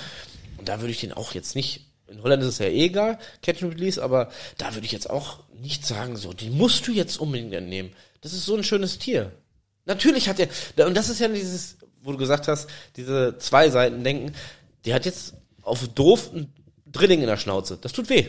Und da würde ich den auch jetzt nicht, in Holland ist es ja eh egal, Catch and Release, aber da würde ich jetzt auch nicht sagen, so, den musst du jetzt unbedingt entnehmen. Das ist so ein schönes Tier. Natürlich hat er, und das ist ja dieses, wo du gesagt hast, diese zwei Seiten denken, der hat jetzt auf doof ein Drilling in der Schnauze. Das tut weh.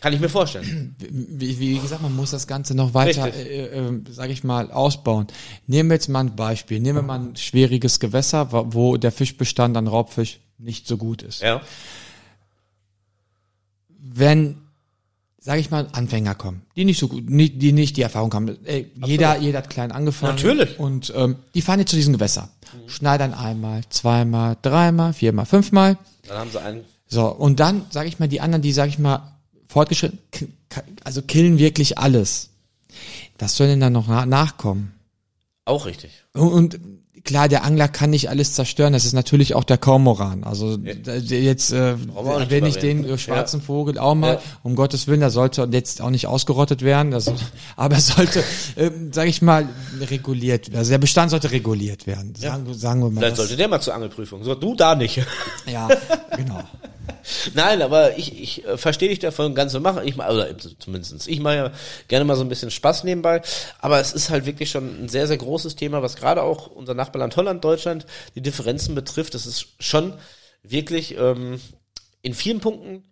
Kann ich mir vorstellen. Wie, wie gesagt, man muss das Ganze noch weiter, äh, äh, sage ich mal, ausbauen. Nehmen wir jetzt mal ein Beispiel. Nehmen wir mal ein schwieriges Gewässer, wo der Fischbestand an Raubfisch nicht so gut ist. Ja. Wenn, sage ich mal, Anfänger kommen, die nicht so gut, die nicht die Erfahrung haben. Ey, jeder, jeder hat klein angefangen. Natürlich. Und ähm, die fahren jetzt zu diesem Gewässer. Mhm. Schneidern einmal, zweimal, dreimal, viermal, fünfmal. Dann haben sie einen. So, und dann, sage ich mal, die anderen, die, sage ich mal, fortgeschritten, also killen wirklich alles. Was soll denn da noch nachkommen? Auch richtig. Und, klar, der Angler kann nicht alles zerstören. Das ist natürlich auch der Kormoran. Also ja. jetzt äh, wenn ich den äh, schwarzen ja. Vogel auch mal, ja. um Gottes Willen, der sollte jetzt auch nicht ausgerottet werden. Das, aber er sollte, äh, sage ich mal, reguliert. Also der Bestand sollte reguliert werden. Sagen, sagen wir mal. Vielleicht sollte der mal zur Angelprüfung. So, du da nicht. Ja, genau. Nein, aber ich, ich äh, verstehe dich davon ganz so machen. Ich mal, oder zumindestens ich mache ja gerne mal so ein bisschen Spaß nebenbei. Aber es ist halt wirklich schon ein sehr, sehr großes Thema, was gerade auch unser Nachbarland Holland, Deutschland, die Differenzen betrifft. Das ist schon wirklich ähm, in vielen Punkten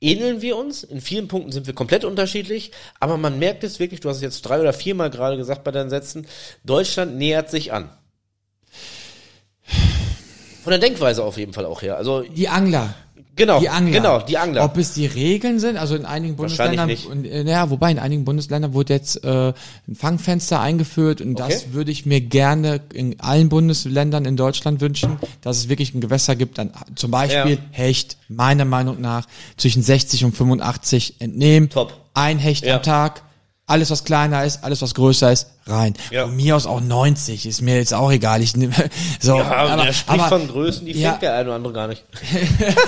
ähneln wir uns. In vielen Punkten sind wir komplett unterschiedlich, aber man merkt es wirklich, du hast es jetzt drei oder viermal gerade gesagt bei deinen Sätzen, Deutschland nähert sich an. Von der Denkweise auf jeden Fall auch her. Also die Angler. Genau, die Angler. genau, die Angler. Ob es die Regeln sind, also in einigen Bundesländern, und, äh, ja, wobei in einigen Bundesländern wurde jetzt äh, ein Fangfenster eingeführt und okay. das würde ich mir gerne in allen Bundesländern in Deutschland wünschen, dass es wirklich ein Gewässer gibt, dann zum Beispiel ja. Hecht, meiner Meinung nach, zwischen 60 und 85 entnehmen. Top. Ein Hecht ja. am Tag alles was kleiner ist, alles was größer ist, rein. Ja. Von mir aus auch 90, ist mir jetzt auch egal. Ich nehme so. Ja, aber, der spricht aber, von Größen, die ja, fängt der eine oder andere gar nicht.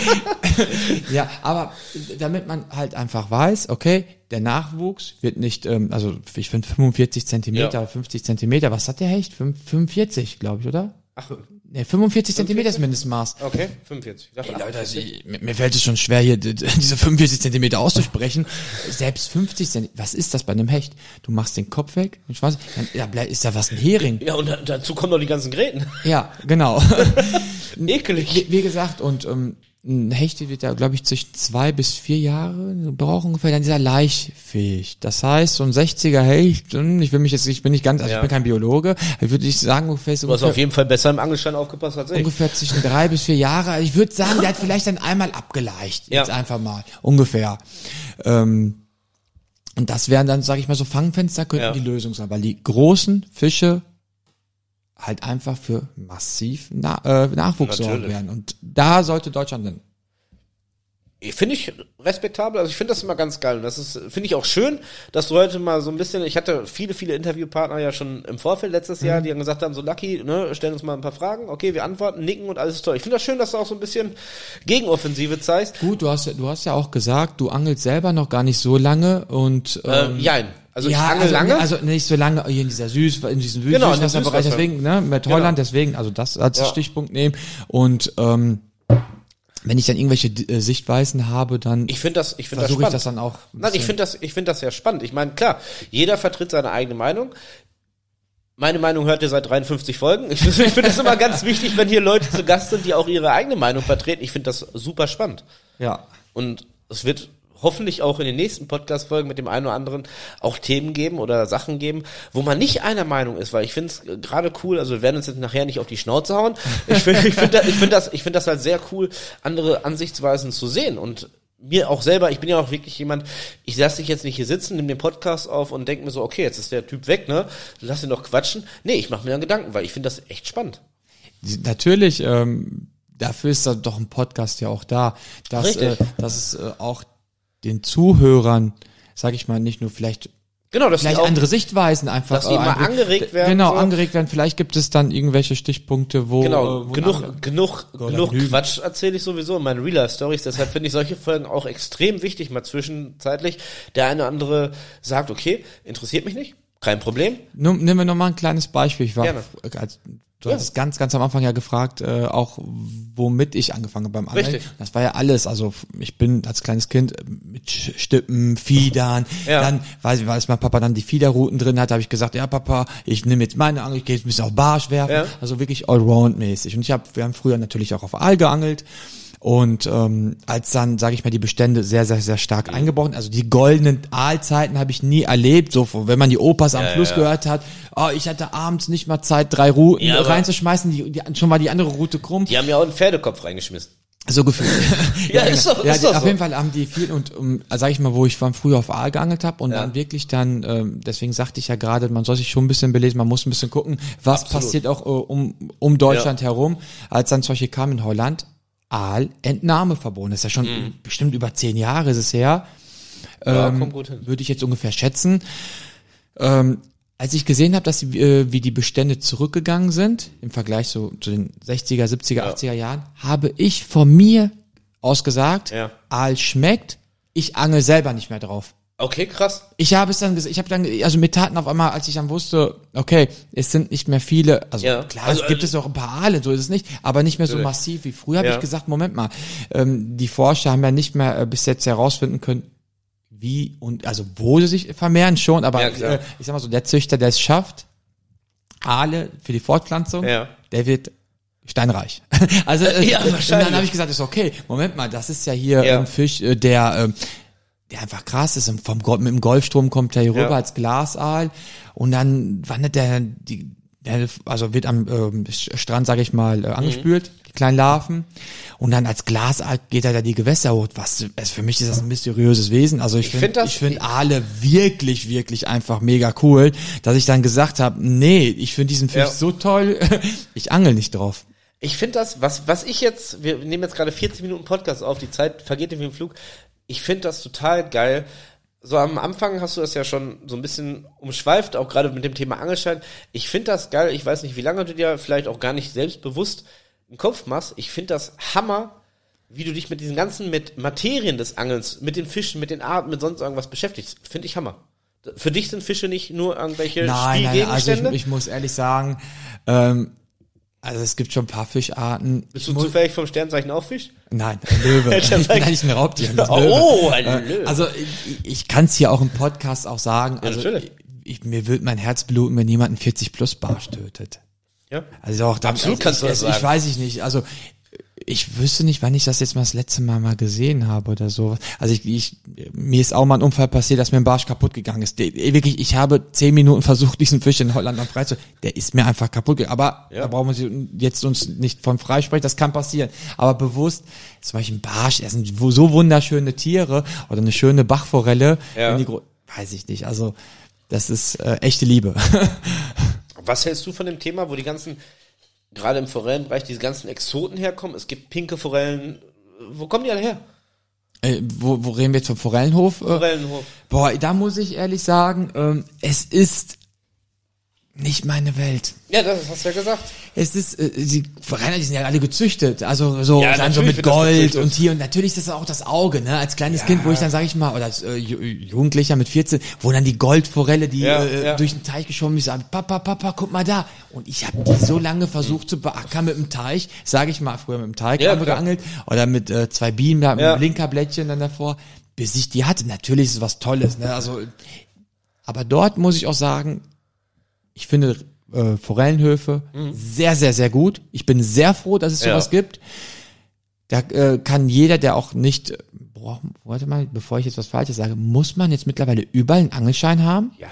ja, aber damit man halt einfach weiß, okay, der Nachwuchs wird nicht, ähm, also ich finde 45 Zentimeter, ja. 50 Zentimeter, was hat der Hecht? 45, glaube ich, oder? Ach, Ne, 45 Zentimeter ist Mindestmaß. Okay, 45. Ey, Leute, also, mir fällt es schon schwer, hier diese 45 Zentimeter auszusprechen. Selbst 50 Zentimeter. Was ist das bei einem Hecht? Du machst den Kopf weg, und Schwanz, dann ja, ist da was ein Hering. Ja, und dazu kommen noch die ganzen Gräten. Ja, genau. Ekelig. Wie, wie gesagt, und ähm, ein Hecht wird ja, glaube ich, zwischen zwei bis vier Jahre braucht ungefähr, dann ist er laichfähig. Das heißt, so ein 60er Hecht, hm, ich will mich jetzt, ich bin nicht ganz, also ja. ich bin kein Biologe, würde ich sagen, ungefähr so. Du hast auf jeden Fall besser im Angelschein aufgepasst als ich. Ungefähr zwischen drei bis vier Jahre. Ich würde sagen, der hat vielleicht dann einmal abgeleicht. Ja. Jetzt einfach mal. Ungefähr. Ähm, und das wären dann, sage ich mal, so Fangfenster könnten ja. die Lösung sein, weil die großen Fische halt einfach für massiv Na äh, Nachwuchs sorgen werden. Und da sollte Deutschland hin. Finde ich respektabel, also ich finde das immer ganz geil. Und das ist, finde ich auch schön, dass du heute mal so ein bisschen, ich hatte viele, viele Interviewpartner ja schon im Vorfeld letztes mhm. Jahr, die haben gesagt haben, so Lucky, ne, stellen uns mal ein paar Fragen, okay, wir antworten, nicken und alles ist toll. Ich finde das schön, dass du auch so ein bisschen Gegenoffensive zeigst. Gut, du hast, du hast ja auch gesagt, du angelst selber noch gar nicht so lange und ähm, ähm, jein. Also ja, ich angel also, lange. Also nicht so lange hier in dieser Süß, in diesem genau, Süßwasserbereich, deswegen, ne, mit Holland, genau. deswegen, also das als ja. Stichpunkt nehmen. Und ähm, wenn ich dann irgendwelche äh, Sichtweisen habe, dann ich finde das, ich finde das spannend. ich das dann auch. Nein, ich finde das, ich finde das sehr spannend. Ich meine, klar, jeder vertritt seine eigene Meinung. Meine Meinung hört ihr seit 53 Folgen. Ich, ich finde es immer ganz wichtig, wenn hier Leute zu Gast sind, die auch ihre eigene Meinung vertreten. Ich finde das super spannend. Ja. Und es wird hoffentlich auch in den nächsten Podcast-Folgen mit dem einen oder anderen auch Themen geben oder Sachen geben, wo man nicht einer Meinung ist, weil ich finde es gerade cool, also wir werden uns jetzt nachher nicht auf die Schnauze hauen. Ich finde ich find das, ich find das, ich find das halt sehr cool, andere Ansichtsweisen zu sehen und mir auch selber, ich bin ja auch wirklich jemand, ich lasse dich jetzt nicht hier sitzen, nimm den Podcast auf und denke mir so, okay, jetzt ist der Typ weg, ne? Lass ihn doch quatschen. Nee, ich mache mir dann Gedanken, weil ich finde das echt spannend. Natürlich, ähm, dafür ist da doch ein Podcast ja auch da, dass, äh, dass es äh, auch den Zuhörern, sage ich mal, nicht nur vielleicht Genau, dass vielleicht auch, andere Sichtweisen einfach. Dass die mal angeregt werden. Genau, so. angeregt werden. Vielleicht gibt es dann irgendwelche Stichpunkte, wo. Genau, äh, wo genug, genug, genug Quatsch erzähle ich sowieso in meinen Real-Life-Stories. Deshalb finde ich solche Folgen auch extrem wichtig, mal zwischenzeitlich. Der eine oder andere sagt, okay, interessiert mich nicht, kein Problem. Nimm, nehmen wir nochmal ein kleines Beispiel. Ich war Gerne. als Du ja. hast ganz, ganz am Anfang ja gefragt, äh, auch womit ich angefangen habe beim Angeln. Richtig. Das war ja alles. Also ich bin als kleines Kind mit Stippen, Fiedern. Ja. Dann, weiß ich, als mein Papa dann die Fiederrouten drin hat, habe ich gesagt, ja Papa, ich nehme jetzt meine Angel, ich gehe jetzt ein bisschen auf Barsch werfen. Ja. Also wirklich allround-mäßig. Und ich habe, wir haben früher natürlich auch auf Aal geangelt. Und ähm, als dann, sage ich mal, die Bestände sehr, sehr, sehr stark mhm. eingebrochen, also die goldenen Aalzeiten habe ich nie erlebt, so wenn man die Opas am ja, Fluss ja. gehört hat, oh, ich hatte abends nicht mal Zeit, drei Routen ja, reinzuschmeißen, die, die, schon war die andere Route krumm. Die haben ja auch einen Pferdekopf reingeschmissen. So gefühlt. ja, ist so, ja, ist doch Auf so. jeden Fall haben die viel und um, sag ich mal, wo ich von früher auf Aal geangelt habe und ja. dann wirklich dann, ähm, deswegen sagte ich ja gerade, man soll sich schon ein bisschen belesen, man muss ein bisschen gucken, was Absolut. passiert auch äh, um, um Deutschland ja. herum. Als dann solche kamen in Holland, Aal verboten. Das ist ja schon mhm. bestimmt über zehn Jahre ist es her. Ja, ähm. Würde ich jetzt ungefähr schätzen. Ähm, als ich gesehen habe, dass die, äh, wie die Bestände zurückgegangen sind im Vergleich so zu den 60er, 70er, Ja. 80er Jahren, habe ich von mir aus gesagt, Ja. Aal schmeckt, ich angel selber nicht mehr drauf. Okay, krass. Ich habe es dann, ich habe dann, also mir taten auf einmal, als ich dann wusste, okay, es sind nicht mehr viele, also Ja. klar, Also, es gibt es auch ein paar Aale, so ist es nicht, aber nicht mehr so massiv wie früher. Habe Ja. ich gesagt, Moment mal, ähm, die Forscher haben ja nicht mehr äh, bis jetzt herausfinden können, wie und also wo sie sich vermehren schon, aber Ja, äh, ich sag mal so, der Züchter, der es schafft, Aale für die Fortpflanzung, Ja. der wird steinreich. also äh, Ja, dann habe ich gesagt, ist okay, Moment mal, das ist ja hier Ja. ein Fisch, äh, der ähm, der einfach krass ist. Und vom mit dem Golfstrom kommt er hier Ja. rüber als Glasaal und dann wandert der die der, also wird am ähm, Strand, sage ich mal, äh, angespült, die kleinen Larven. Und dann als Glasaal geht er da die Gewässer hoch. Was, also für mich ist das ein mysteriöses Wesen. Also ich, Ich finde, find ich finde Aale wirklich, wirklich einfach mega cool, dass ich dann gesagt habe, nee, ich finde diesen Fisch Ja. so toll, ich angel nicht drauf. Ich finde das, was, was ich jetzt, wir nehmen jetzt gerade 40 Minuten Podcast auf, die Zeit vergeht wie im Flug. Ich finde das total geil. So am Anfang hast du das ja schon so ein bisschen umschweift, auch gerade mit dem Thema Angelschein. Ich finde das geil. Ich weiß nicht, wie lange du dir vielleicht auch gar nicht selbstbewusst im Kopf machst. Ich finde das Hammer, wie du dich mit diesen ganzen mit Materien des Angelns, mit den Fischen, mit den Arten, mit sonst irgendwas beschäftigst. Finde ich Hammer. Für dich sind Fische nicht nur irgendwelche Nein, nein, also Spielgegenstände. ich, ich muss ehrlich sagen, ähm, also es gibt schon ein paar Fischarten. Bist du zufällig vom Sternzeichen auch Fisch? nein, ein Löwe. Nein, ich ein Raubtier. ein Oh, ein Äh, Löwe. Also ich, ich kann es hier auch im Podcast auch sagen. Also natürlich. ich, mir wird mein Herz bluten, wenn jemand einen 40 plus Barsch tötet. Ja. Also auch dann, Absolut also kannst ich, du das ich, ich sagen. weiß ich nicht. Also ich wüsste nicht, wann ich das jetzt mal das letzte Mal mal gesehen habe oder so. Also ich, ich mir ist auch mal ein Unfall passiert, dass mir ein Barsch kaputt gegangen ist. Der, wirklich, ich habe zehn Minuten versucht, diesen Fisch in Holland am Frei zu. Der ist mir einfach kaputt gegangen. Aber Ja. da brauchen wir uns jetzt uns nicht von freisprechen. Das kann passieren. Aber bewusst, zum Beispiel ein Barsch, das sind so wunderschöne Tiere oder eine schöne Bachforelle. Ja. die weiß ich nicht. Also das ist äh, echte Liebe. Was hältst du von dem Thema, wo die ganzen, gerade im Forellenbereich, diese ganzen Exoten herkommen? Es gibt pinke Forellen. Wo kommen die alle her? äh, wo, wo reden wir jetzt vom Forellenhof? Äh, Forellenhof. Boah, da muss ich ehrlich sagen, ähm, es ist nicht meine Welt. Ja, das hast du ja gesagt. Es ist, äh, die Forellen, die sind ja alle gezüchtet, also so, Ja, dann so mit Gold und hier und natürlich ist das auch das Auge, ne, als kleines Kind, wo ich dann sage ich mal, oder als äh, Ju- Jugendlicher mit 14, wo dann die Goldforelle, die Ja, äh, ja. durch den Teich geschoben ist, sagen, Papa, Papa, guck mal da. Und ich habe die so lange versucht zu beackern mit dem Teich, sage ich mal, früher mit dem Teig Ja, haben wir klar. geangelt, oder mit äh, zwei Bienen, da, mit Ja. einem Blinkerblättchen dann davor, bis ich die hatte. Natürlich ist es was Tolles, ne, also, aber dort muss ich auch sagen, ich finde äh, Forellenhöfe sehr, sehr, sehr gut. Ich bin sehr froh, dass es Ja. sowas gibt. Da äh, kann jeder, der auch nicht, äh, boah, warte mal, bevor ich jetzt was Falsches sage, muss man jetzt mittlerweile überall einen Angelschein haben? Ja.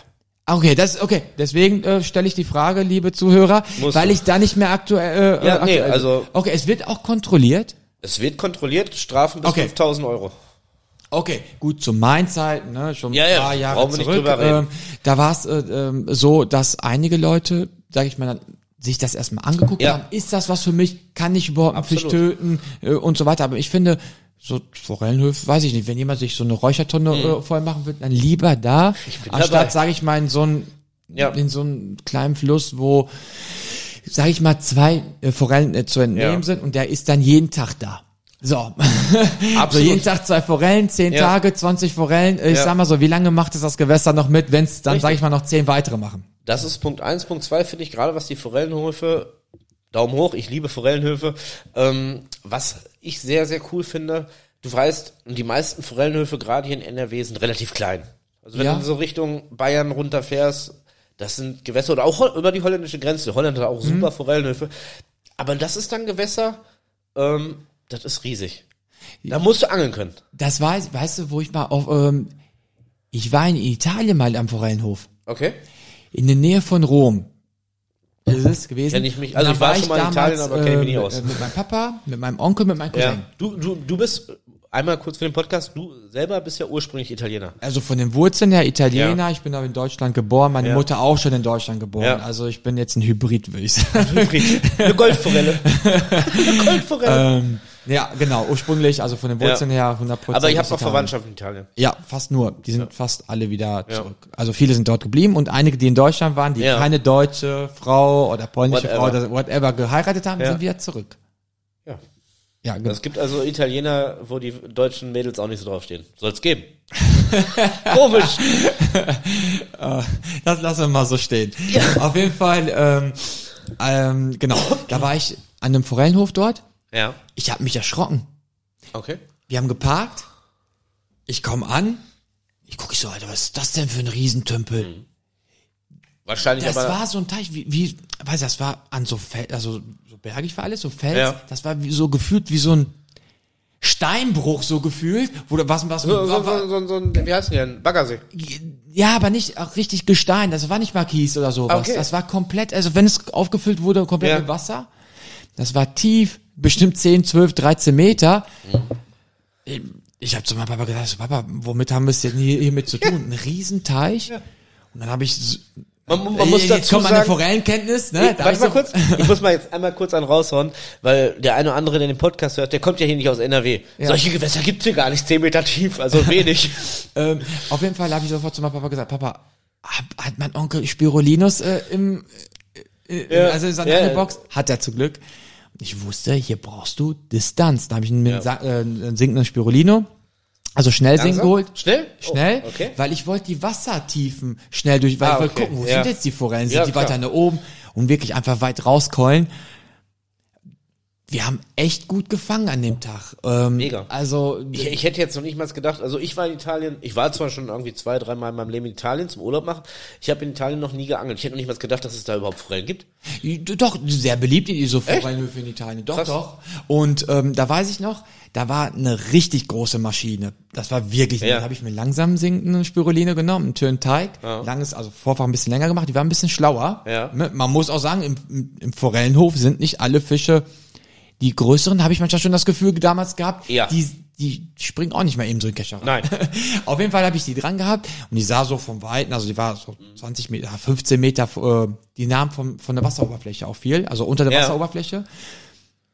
Okay, das okay. Deswegen äh, stelle ich die Frage, liebe Zuhörer, Musst weil du. ich da nicht mehr aktuell. Äh, Ja, nee, aktuell also- okay, es wird auch kontrolliert. Es wird kontrolliert, Strafen bis Okay. 5000 Euro. Okay, gut, zu meinen Zeiten, ne, schon Ja, ein ja, paar Jahre wir nicht zurück, ähm, da war es äh, ähm, so, dass einige Leute, sage ich mal, sich das erstmal angeguckt Ja. haben, ist das was für mich, kann ich überhaupt einen Fisch töten äh, und so weiter. Aber ich finde, so Forellenhöfe, weiß ich nicht, wenn jemand sich so eine Räuchertonne äh, voll machen will, dann lieber da, anstatt, sage ich mal, in so einen Ja. in so einem kleinen Fluss, wo, sage ich mal, zwei äh, Forellen äh, zu entnehmen Ja. sind und der ist dann jeden Tag da. So. so Absolut. jeden Tag zwei Forellen, zehn Ja. Tage, 20 Forellen. Ich Ja. sag mal so, wie lange macht es das Gewässer noch mit, wenn es dann, Richtig. sage ich mal, noch zehn weitere machen? Das ist Punkt eins. Punkt zwei finde ich gerade, was die Forellenhöfe, Daumen hoch, ich liebe Forellenhöfe, ähm, was ich sehr, sehr cool finde, du weißt, die meisten Forellenhöfe, gerade hier in NRW, sind relativ klein. Also wenn Ja. du so Richtung Bayern runterfährst, das sind Gewässer, oder auch über die holländische Grenze, die Holländer hat auch super Forellenhöfe, aber das ist dann Gewässer, ähm, das ist riesig. Da musst du angeln können. Das weiß, weißt du, wo ich mal auf, ähm, ich war in Italien mal am Forellenhof. Okay? In der Nähe von Rom. Ist es gewesen? Kenn ich mich- also ich war schon mal in Italien, aber kenn ich mich nicht äh, aus. Mit meinem Papa, mit meinem Onkel, mit meinem Cousin. Ja. Du, du, du bist, einmal kurz für den Podcast, du selber bist ja ursprünglich Italiener. Also von den Wurzeln her Italiener, Ja. ich bin aber in Deutschland geboren, meine Ja. Mutter auch schon in Deutschland geboren. Ja. Also ich bin jetzt ein Hybrid, würde ich sagen. Eine Goldforelle. Eine Goldforelle. ähm, Ja, genau, ursprünglich, also von den Wurzeln her 100%. Aber ich habe noch. Verwandtschaft in Italien. Ja, fast nur. Die sind fast alle wieder zurück. Also viele sind dort geblieben und einige, die in Deutschland waren, die Ja. keine deutsche Frau oder polnische Whatever. Frau oder whatever geheiratet haben, Ja. sind wieder zurück. Ja. Ja, genau. Es gibt also Italiener, wo die deutschen Mädels auch nicht so draufstehen. Soll's geben. Komisch. Das lassen wir mal so stehen. Auf jeden Fall, ähm, ähm, genau, da war ich an einem Forellenhof dort. Ja. Ich habe mich erschrocken. Okay. Wir haben geparkt. Ich komme an. Ich gucke so, Alter, was ist das denn für ein Riesentümpel? Wahrscheinlich Das aber. war so ein Teich, wie, wie weiß ich, das war an so Feld, also so bergig war alles, so Fels. Ja. Das war wie, so gefühlt wie so ein Steinbruch so gefühlt, wo was was so, so, war, so, so, so, wie heißt denn der? Baggersee. ja, aber nicht auch richtig Gestein, das war nicht mal Kies oder sowas. Okay. Das war komplett, also wenn es aufgefüllt wurde, komplett Ja. mit Wasser. Das war tief, bestimmt 10, 12, 13 Meter. Ich, ich habe zu meinem Papa gesagt, Papa, womit haben wir es denn hier, hier mit zu tun? Ein Riesenteich. Und dann habe ich Man, man muss jetzt dazu kommt meine sagen, Forellenkenntnis, ne? Ich, mal so- kurz, ich muss mal jetzt einmal kurz einen raushauen, weil der eine oder andere, der den Podcast hört, der kommt ja hier nicht aus NRW. Solche Gewässer gibt's hier gar nicht, 10 Meter tief, also wenig. Ähm, auf jeden Fall habe ich sofort zu meinem Papa gesagt, Papa, hat, mein Onkel Spirulinus äh, im, äh, Ja, also in seiner ja, ja, ja. Box? Hat er zum Glück. Ich wusste, hier brauchst du Distanz. Da habe ich einen, Ja. Äh, sinkenden Spirulino, also schnell sinken geholt. Schnell? Schnell, Oh, okay. weil ich wollte die Wassertiefen schnell durch, weil Ah, ich wollte okay. gucken, wo Ja. sind jetzt die Forellen? Sind Ja, die klar. weiter nach oben? Und wirklich einfach weit rauskeulen. Wir haben echt gut gefangen an dem Tag. Ähm, Mega. Also, Ich, ich hätte jetzt noch nicht mal gedacht, also ich war in Italien, ich war zwar schon irgendwie zwei, dreimal in meinem Leben in Italien zum Urlaub machen, ich habe in Italien noch nie geangelt. Ich hätte noch nicht mal gedacht, dass es da überhaupt Forellen gibt. Doch, sehr beliebt in so Forellenhöfe in Italien. Doch, Krass. doch. Und ähm, da weiß ich noch, da war eine richtig große Maschine. Das war wirklich, Ja. da habe ich mir langsam sinkende Spiruline genommen, einen schönen Teig, langes, also Vorfach ein bisschen länger gemacht, die war ein bisschen schlauer. Ja. Ne, Man muss auch sagen, im, im Forellenhof sind nicht alle Fische, die größeren, habe ich manchmal schon das Gefühl damals gehabt, Ja. die, die springen auch nicht mal eben so in den Kescher rein. Nein. Auf jeden Fall habe ich die dran gehabt und die sah so vom Weiten, also die war so 20 Meter, 15 Meter, äh, die nahm vom, von der Wasseroberfläche auch viel, also unter der Ja. Wasseroberfläche.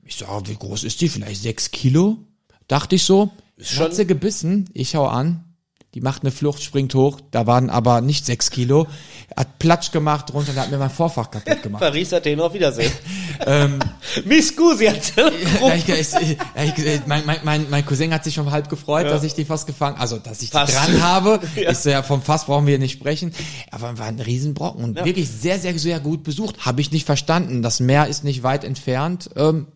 Ich so, wie groß ist die? Vielleicht sechs Kilo? Dachte ich so. schon- Hat sie gebissen, ich hau an, die macht eine Flucht, springt hoch, da waren aber nicht sechs Kilo, hat Platsch gemacht runter und hat mir mein Vorfach kaputt gemacht. Paris hat den auf Wiedersehen. ähm, Miss Gusi hat ja, mein, mein, mein, mein Cousin hat sich schon halb gefreut, dass ich die fast gefangen, also dass ich die Fast. dran habe. Ja. Ist so, ja vom Fass brauchen wir nicht sprechen. Aber war ein Riesenbrocken und wirklich sehr, sehr, sehr gut besucht. Habe ich nicht verstanden. Das Meer ist nicht weit entfernt. Ähm,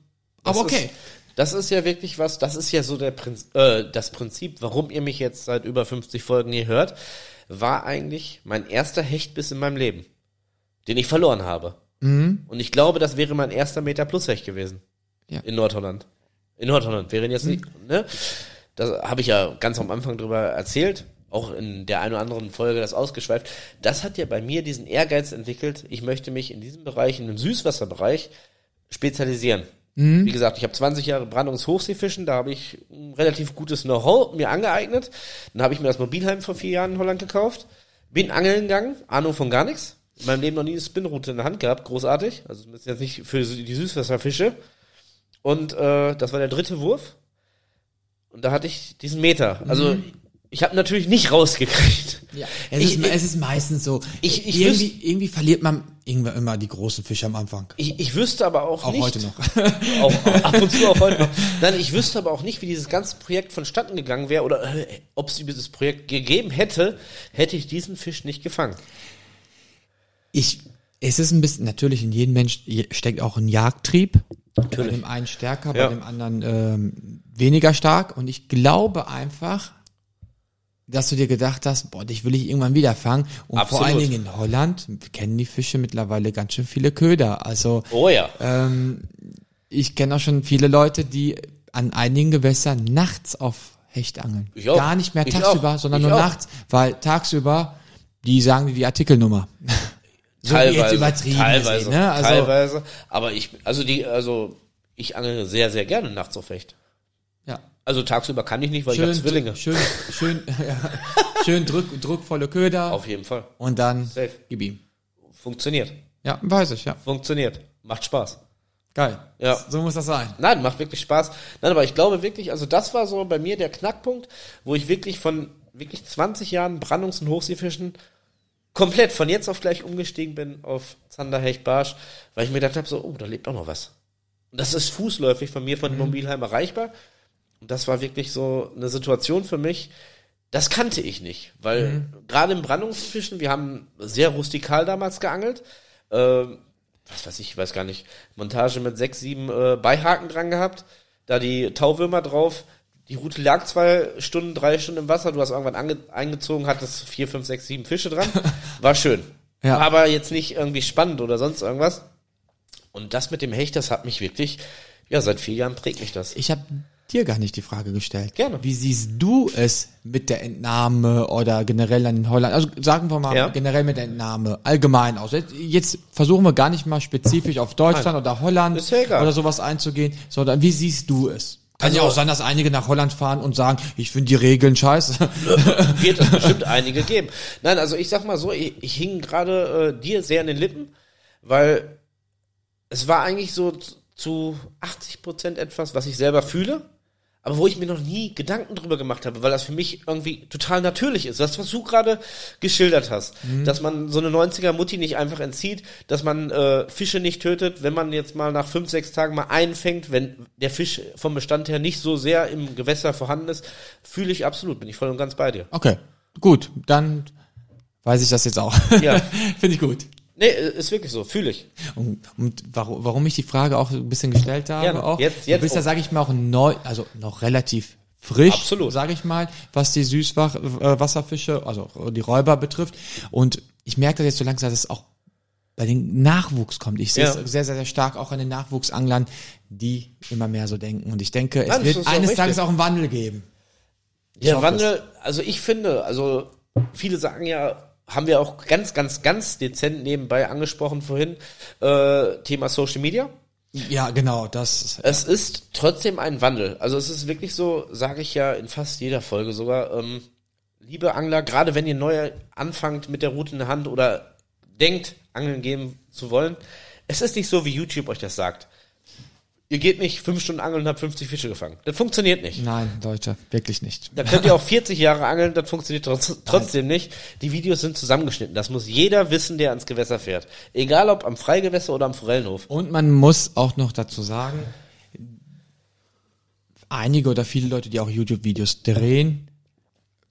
aber okay. Ist, das ist ja wirklich was, das ist ja so der Prinz, äh, das Prinzip, warum ihr mich jetzt seit über 50 Folgen hier hört, war eigentlich mein erster Hechtbiss in meinem Leben, den ich verloren habe. Mhm. Und ich glaube, das wäre mein erster Meter plus Hecht gewesen. Ja. In Nordholland. In Nordholland wären jetzt nicht, ne? Das habe ich ja ganz am Anfang drüber erzählt, auch in der einen oder anderen Folge das ausgeschweift. Das hat ja bei mir diesen Ehrgeiz entwickelt, ich möchte mich in diesem Bereich, in dem Süßwasserbereich, spezialisieren. Wie gesagt, ich habe 20 Jahre Brandungshochseefischen, da habe ich ein relativ gutes Know-how mir angeeignet. Dann habe ich mir das Mobilheim vor vier Jahren in Holland gekauft, bin angeln gegangen, Ahnung von gar nichts. In meinem Leben noch nie eine Spinroute in der Hand gehabt, großartig. Also das ist jetzt nicht für die Süßwasserfische. Und äh, das war der dritte Wurf. Und da hatte ich diesen Meter. Also ich habe natürlich nicht rausgekriegt. Ja, es, Ich- ist, es ist meistens so. Ich- ich irgendwie, irgendwie verliert man irgendwann immer die großen Fische am Anfang. Ich, ich wüsste aber auch, Auch nicht. heute noch. auch, auch ab und zu auch heute noch. Nein, ich wüsste aber auch nicht, wie dieses ganze Projekt vonstatten gegangen wäre oder äh, ob es dieses Projekt gegeben hätte, hätte ich diesen Fisch nicht gefangen. Ich, es ist ein bisschen, natürlich in jedem Mensch steckt auch ein Jagdtrieb. Bei Natürlich. dem einen stärker, Ja. bei dem anderen ähm, weniger stark. Und ich glaube einfach, dass du dir gedacht hast, boah, dich will ich irgendwann wieder fangen. Und vor Absolut. allen Dingen in Holland kennen die Fische mittlerweile ganz schön viele Köder. Also Oh ja. ähm, ich kenne auch schon viele Leute, die an einigen Gewässern nachts auf Hecht angeln. Ich auch. Gar nicht mehr Ich tagsüber, auch. sondern Ich nur auch. nachts, weil tagsüber, die sagen dir die Artikelnummer. So teilweise, übertrieben teilweise, gesehen, ne? Also, teilweise. Aber ich, also die, also ich angel sehr, sehr gerne nachts auf Hecht. ja. Also tagsüber kann ich nicht, weil ich habe Schön, Zwillinge. schön, schön, ja, schön druck, druckvolle Köder Auf jeden Fall. und dann Safe. gib ihm. Funktioniert. Ja, weiß ich, ja. Funktioniert. Macht Spaß. Geil. Ja. So muss das sein. Nein, macht wirklich Spaß. Nein, aber ich glaube wirklich, also das war so bei mir der Knackpunkt, wo ich wirklich von wirklich 20 Jahren Brandungs- und Hochseefischen komplett von jetzt auf gleich umgestiegen bin auf Zander, Hecht, Barsch, weil ich mir gedacht habe, so, oh, da lebt auch noch was. Und das ist fußläufig von mir von Mobilheim erreichbar. Und das war wirklich so eine Situation für mich, das kannte ich nicht, weil gerade im Brandungsfischen, wir haben sehr rustikal damals geangelt, ähm, was weiß ich, ich weiß gar nicht, Montage mit sechs, sieben äh, Beihaken dran gehabt, da die Tauwürmer drauf. Die Route lag zwei Stunden, drei Stunden im Wasser, du hast irgendwann ange eingezogen, hattest vier, fünf, sechs, sieben Fische dran. War schön. Ja. Aber jetzt nicht irgendwie spannend oder sonst irgendwas. Und das mit dem Hecht, das hat mich wirklich, ja, seit vier Jahren prägt mich das. Ich habe dir gar nicht die Frage gestellt. Gerne. Wie siehst du es mit der Entnahme oder generell an den Holland? Also sagen wir mal Ja. generell mit der Entnahme allgemein aus. Jetzt, versuchen wir gar nicht mal spezifisch auf Deutschland oder Holland ja oder sowas einzugehen, sondern wie siehst du es? Kann ja Also- auch sein, dass einige nach Holland fahren und sagen, ich finde die Regeln scheiße. wird es bestimmt einige geben. Nein, also ich sag mal so, ich, ich hing gerade äh, dir sehr in den Lippen, weil es war eigentlich so zu 80 Prozent etwas, was ich selber fühle, aber wo ich mir noch nie Gedanken drüber gemacht habe, weil das für mich irgendwie total natürlich ist. Das, was du gerade geschildert hast, dass man so eine 90er Mutti nicht einfach entzieht, dass man äh, Fische nicht tötet, wenn man jetzt mal nach fünf, sechs Tagen mal einen fängt, wenn der Fisch vom Bestand her nicht so sehr im Gewässer vorhanden ist, fühle ich absolut, bin ich voll und ganz bei dir. Okay, gut, dann weiß ich das jetzt auch. Ja. finde ich gut. Nee, ist wirklich so, fühle ich. Und, und warum, warum ich die Frage auch ein bisschen gestellt habe, Gerne. auch, Jetzt- du jetzt bist ja, auch. sage ich mal, auch neu, also noch relativ frisch, sage ich mal, was die Süßwasserfische, also die Räuber betrifft. Und ich merke das jetzt so langsam, dass es auch bei den Nachwuchs kommt. Ich sehe Ja. es sehr, sehr, sehr stark auch an den Nachwuchsanglern, die immer mehr so denken. Und ich denke, es Nein, das wird eines richtig. Tages auch einen Wandel geben. Hoffe Wandel, also ich finde, also viele sagen ja, haben wir auch ganz, ganz, ganz dezent nebenbei angesprochen vorhin, äh, Thema Social Media. Ja, genau, das, Es ist trotzdem ein Wandel. Also es ist wirklich so, sage ich ja in fast jeder Folge sogar, ähm, liebe Angler, gerade wenn ihr neu anfangt mit der Route in der Hand oder denkt, Angeln gehen zu wollen, es ist nicht so, wie YouTube euch das sagt. Ihr geht nicht fünf Stunden angeln und habt 50 Fische gefangen. Das funktioniert nicht. nein, Leute, wirklich nicht. Da könnt ihr auch 40 Jahre angeln, das funktioniert trotz, trotzdem nicht. Die Videos sind zusammengeschnitten. Das muss jeder wissen, der ans Gewässer fährt. Egal ob am Freigewässer oder am Forellenhof. Und man muss auch noch dazu sagen, einige oder viele Leute, die auch YouTube-Videos drehen,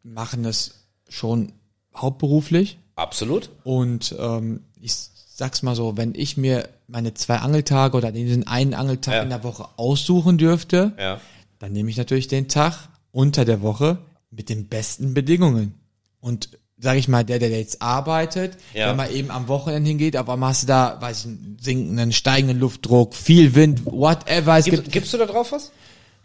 machen es schon hauptberuflich. Absolut. Und ähm, ich sag's mal so, wenn ich mir meine zwei Angeltage oder diesen einen Angeltag Ja. in der Woche aussuchen dürfte, Ja. dann nehme ich natürlich den Tag unter der Woche mit den besten Bedingungen. Und sage ich mal, der, der jetzt arbeitet, Ja. wenn man eben am Wochenende hingeht, auf einmal hast du da, weiß ich, sinkenden, steigenden Luftdruck, viel Wind, whatever. Es Gibst, gibt, gibst du da drauf was?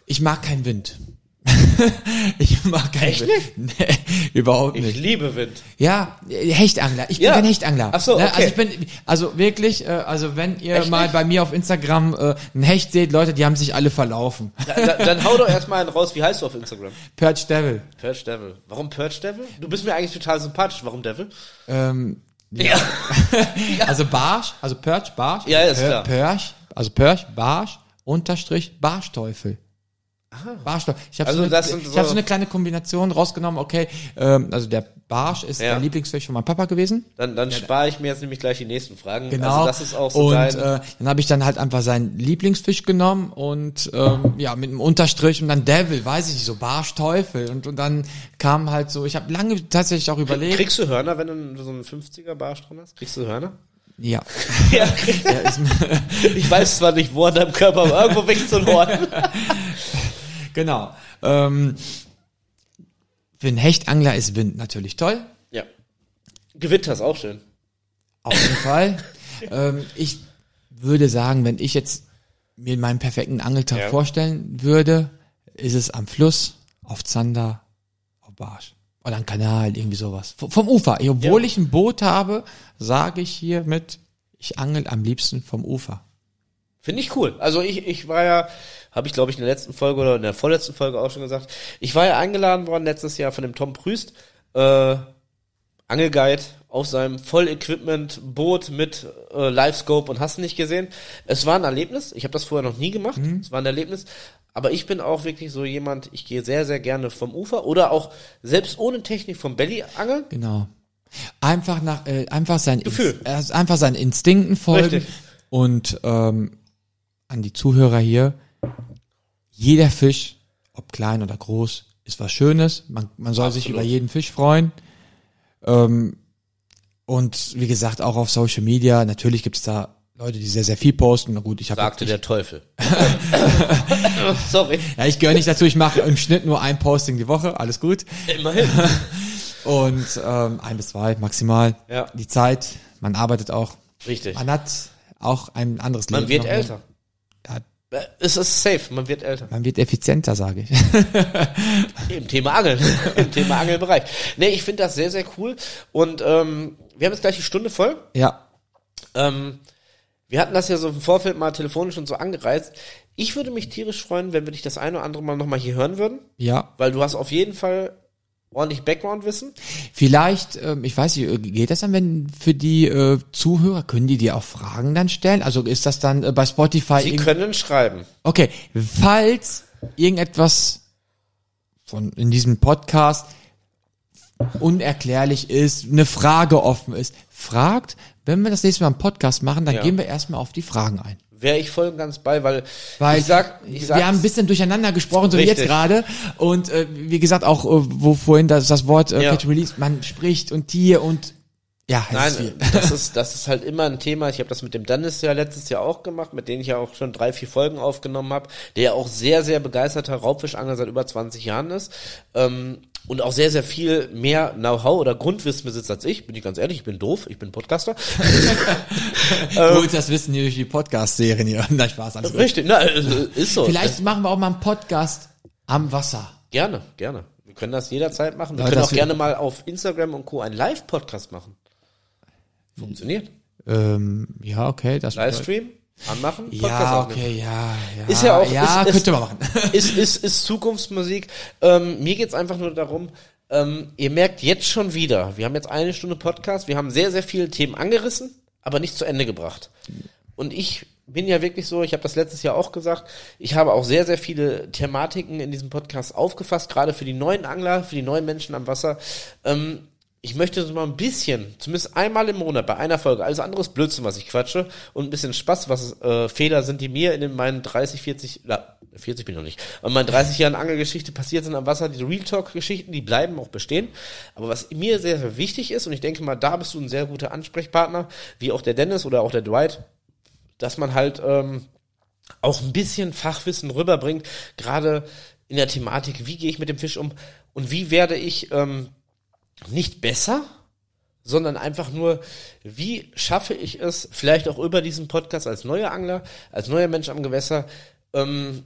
ich mag keinen Wind. ich mag keinen Echt Wind. Nee, überhaupt Ich nicht. liebe Wind. Ja, Hechtangler. Ich bin Ja. kein Hechtangler. Ach so, Ne, okay. Also ich bin, also wirklich, äh, also wenn ihr Echt mal nicht? bei mir auf Instagram äh, einen Hecht seht, Leute, die haben sich alle verlaufen. Da, da, dann hau doch erstmal einen raus. Wie heißt du auf Instagram? Perch Devil. Purge Devil. Warum Purge Devil? Du bist mir eigentlich total sympathisch. Warum Devil? Ähm, Ja. also Barsch, also Perch, Barsch. Ja, ist Per- klar. Perch, also Perch, Barsch, Unterstrich, Barschteufel. Barschteufel. Ich habe Also so, eine- ich so- hab so eine kleine Kombination rausgenommen, okay, ähm, also der Barsch ist Ja. der Lieblingsfisch von meinem Papa gewesen. Dann, dann spare ich mir jetzt nämlich gleich die nächsten Fragen. Genau. Also das ist auch so und dein... äh, dann habe ich dann halt einfach seinen Lieblingsfisch genommen und ähm, ja mit einem Unterstrich und dann Devil, weiß ich nicht, so Barsch Teufel und und dann kam halt so, ich habe lange tatsächlich auch überlegt. Kriegst du Hörner, wenn du so einen 50er Barsch dran hast? Kriegst du Hörner? ja. Ja. ja Ich weiß zwar nicht, wo an deinem Körper, aber irgendwo wächst so ein Horn. Genau. Ähm, für einen Hechtangler ist Wind natürlich toll, Ja. Gewitter ist auch schön. auf jeden Fall. Ähm, ich würde sagen, wenn ich jetzt mir meinen perfekten Angeltag Ja. vorstellen würde, ist es am Fluss, auf Zander, auf Barsch. Oder am Kanal, irgendwie sowas. V vom Ufer. Obwohl Ja. ich ein Boot habe, sage ich hiermit, ich angel am liebsten vom Ufer. Finde ich cool. Also ich, ich war ja, habe ich glaube ich in der letzten Folge oder in der vorletzten Folge auch schon gesagt, ich war ja eingeladen worden letztes Jahr von dem Tom Prüst, äh, Angelguide auf seinem Voll-Equipment-Boot mit äh, Live-Scope und hast nicht gesehen. Es war ein Erlebnis. Ich habe das vorher noch nie gemacht. Mhm. Es war ein Erlebnis. Aber ich bin auch wirklich so jemand, ich gehe sehr, sehr gerne vom Ufer oder auch selbst ohne Technik vom Belly angeln. Genau. Einfach nach, äh, einfach sein Gefühl. Inst, äh, einfach seinen Instinkten folgen. Richtig. Und ähm, an die Zuhörer hier, jeder Fisch, ob klein oder groß, ist was Schönes. Man, man soll Absolut. sich über jeden Fisch freuen. Ähm, und wie gesagt, auch auf Social Media, natürlich gibt's da Leute, die sehr, sehr viel posten. Na gut, ich habe Sagte der Teufel. Sorry. Ja, ich gehöre nicht dazu, ich mache im Schnitt nur ein Posting die Woche, alles gut. Immerhin. Und ähm, ein bis zwei maximal. Ja. Die Zeit, man arbeitet auch. Richtig. Man hat auch ein anderes Leben. Man wird älter. Ja. Es ist safe, man wird älter. Man wird effizienter, sage ich. Im Thema Angeln, im Thema Angelbereich. Nee, ich finde das sehr, sehr cool. Und ähm, wir haben jetzt gleich die Stunde voll. Ja. Ähm, wir hatten das ja so im Vorfeld mal telefonisch und so angereizt. Ich würde mich tierisch freuen, wenn wir dich das eine oder andere Mal nochmal hier hören würden. Ja. Weil du hast auf jeden Fall ordentlich Background-Wissen. Vielleicht, ähm, ich weiß nicht, geht das dann, wenn für die äh, Zuhörer, können die dir auch Fragen dann stellen? Also ist das dann äh, bei Spotify? Sie können schreiben. Okay, falls irgendetwas von in diesem Podcast unerklärlich ist, eine Frage offen ist, fragt, wenn wir das nächste Mal einen Podcast machen, dann ja. gehen wir erstmal auf die Fragen ein. Wäre ich voll und ganz bei, weil, weil ich sag, ich wir haben ein bisschen durcheinander gesprochen, so wie jetzt gerade. Und äh, wie gesagt, auch äh, wo vorhin das, das Wort äh, ja. Catch Release, man spricht und Tier und ja, Nein, ist das ist das ist halt immer ein Thema. Ich habe das mit dem Dennis ja letztes Jahr auch gemacht, mit dem ich ja auch schon drei, vier Folgen aufgenommen habe, der ja auch sehr, sehr begeisterter Raubfischangler seit über 20 Jahren ist. Ähm, und auch sehr, sehr viel mehr Know-how oder Grundwissen besitzt als ich. Bin ich ganz ehrlich, ich bin doof, ich bin Podcaster. Gut, das wissen die durch die Podcast-Serien hier. Nein, Spaß. Alles Richtig, na, ist so. Vielleicht machen wir auch mal einen Podcast am Wasser. Gerne, gerne. Wir können das jederzeit machen. Wir ja, können auch gerne mal auf Instagram und Co. einen Live-Podcast machen. Funktioniert. Ähm, ja, okay. Das Livestream? Anmachen? Podcast ja, okay, ja, ja. Ist ja auch, ja, ist, könnte man machen. Ist, ist, ist Zukunftsmusik. Ähm, mir geht's einfach nur darum, ähm, ihr merkt jetzt schon wieder, wir haben jetzt eine Stunde Podcast, wir haben sehr, sehr viele Themen angerissen, aber nicht zu Ende gebracht. Und ich bin ja wirklich so, ich habe das letztes Jahr auch gesagt, ich habe auch sehr, sehr viele Thematiken in diesem Podcast aufgefasst, gerade für die neuen Angler, für die neuen Menschen am Wasser. Ähm, ich möchte so mal ein bisschen, zumindest einmal im Monat bei einer Folge, alles andere ist Blödsinn, was ich quatsche, und ein bisschen Spaß, was äh, Fehler sind, die mir in meinen 30, 40, na, 40 bin ich noch nicht, in meinen 30 Jahren Angelgeschichte passiert sind am Wasser, diese Real Talk-Geschichten, die bleiben auch bestehen. Aber was mir sehr, sehr wichtig ist, und ich denke mal, da bist du ein sehr guter Ansprechpartner, wie auch der Dennis oder auch der Dwight, dass man halt ähm, auch ein bisschen Fachwissen rüberbringt, gerade in der Thematik, wie gehe ich mit dem Fisch um und wie werde ich ähm, nicht besser, sondern einfach nur, wie schaffe ich es, vielleicht auch über diesen Podcast als neuer Angler, als neuer Mensch am Gewässer, ähm,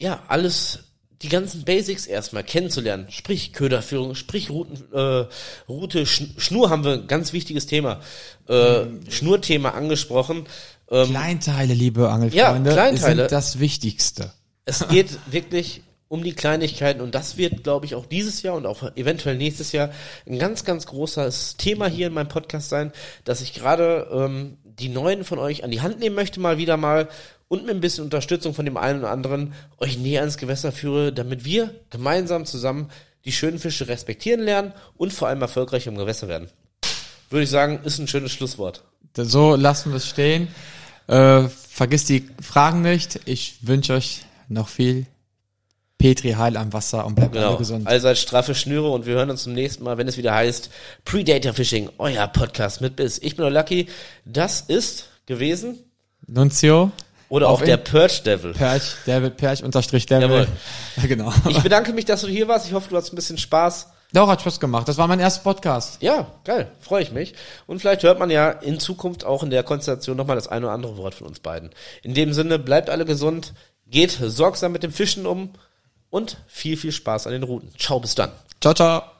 ja, alles, die ganzen Basics erstmal kennenzulernen. Sprich Köderführung, sprich Routen, äh, Route, Schnur haben wir ein ganz wichtiges Thema, äh, Schnurthema angesprochen. Ähm, Kleinteile, liebe Angelfreunde, ja, Kleinteile. sind das Wichtigste. Es geht wirklich um die Kleinigkeiten und das wird, glaube ich, auch dieses Jahr und auch eventuell nächstes Jahr ein ganz, ganz großes Thema hier in meinem Podcast sein, dass ich gerade ähm, die Neuen von euch an die Hand nehmen möchte, mal wieder mal und mit ein bisschen Unterstützung von dem einen oder anderen euch näher ins Gewässer führe, damit wir gemeinsam zusammen die schönen Fische respektieren lernen und vor allem erfolgreich im Gewässer werden. Würde ich sagen, ist ein schönes Schlusswort. So lassen wir es stehen. Äh, vergisst die Fragen nicht. Ich wünsche euch noch viel Petri heil am Wasser und bleibt genau. alle gesund. Allseits straffe Schnüre und wir hören uns zum nächsten Mal, wenn es wieder heißt Predator Fishing, euer Podcast mit Biss. Ich bin nur Lucky. Das ist gewesen Nunzio. Oder auch der Perch Devil. Perch, Devil, Perch unterstrich Devil. Jawohl. genau. Ich bedanke mich, dass du hier warst. Ich hoffe, du hast ein bisschen Spaß. Doch, hat Spaß gemacht. Das war mein erster Podcast. Ja, geil. Freue ich mich. Und vielleicht hört man ja in Zukunft auch in der Konstellation nochmal das eine oder andere Wort von uns beiden. In dem Sinne, bleibt alle gesund, geht sorgsam mit dem Fischen um und viel, viel Spaß an den Routen. Ciao, bis dann. Ciao, ciao.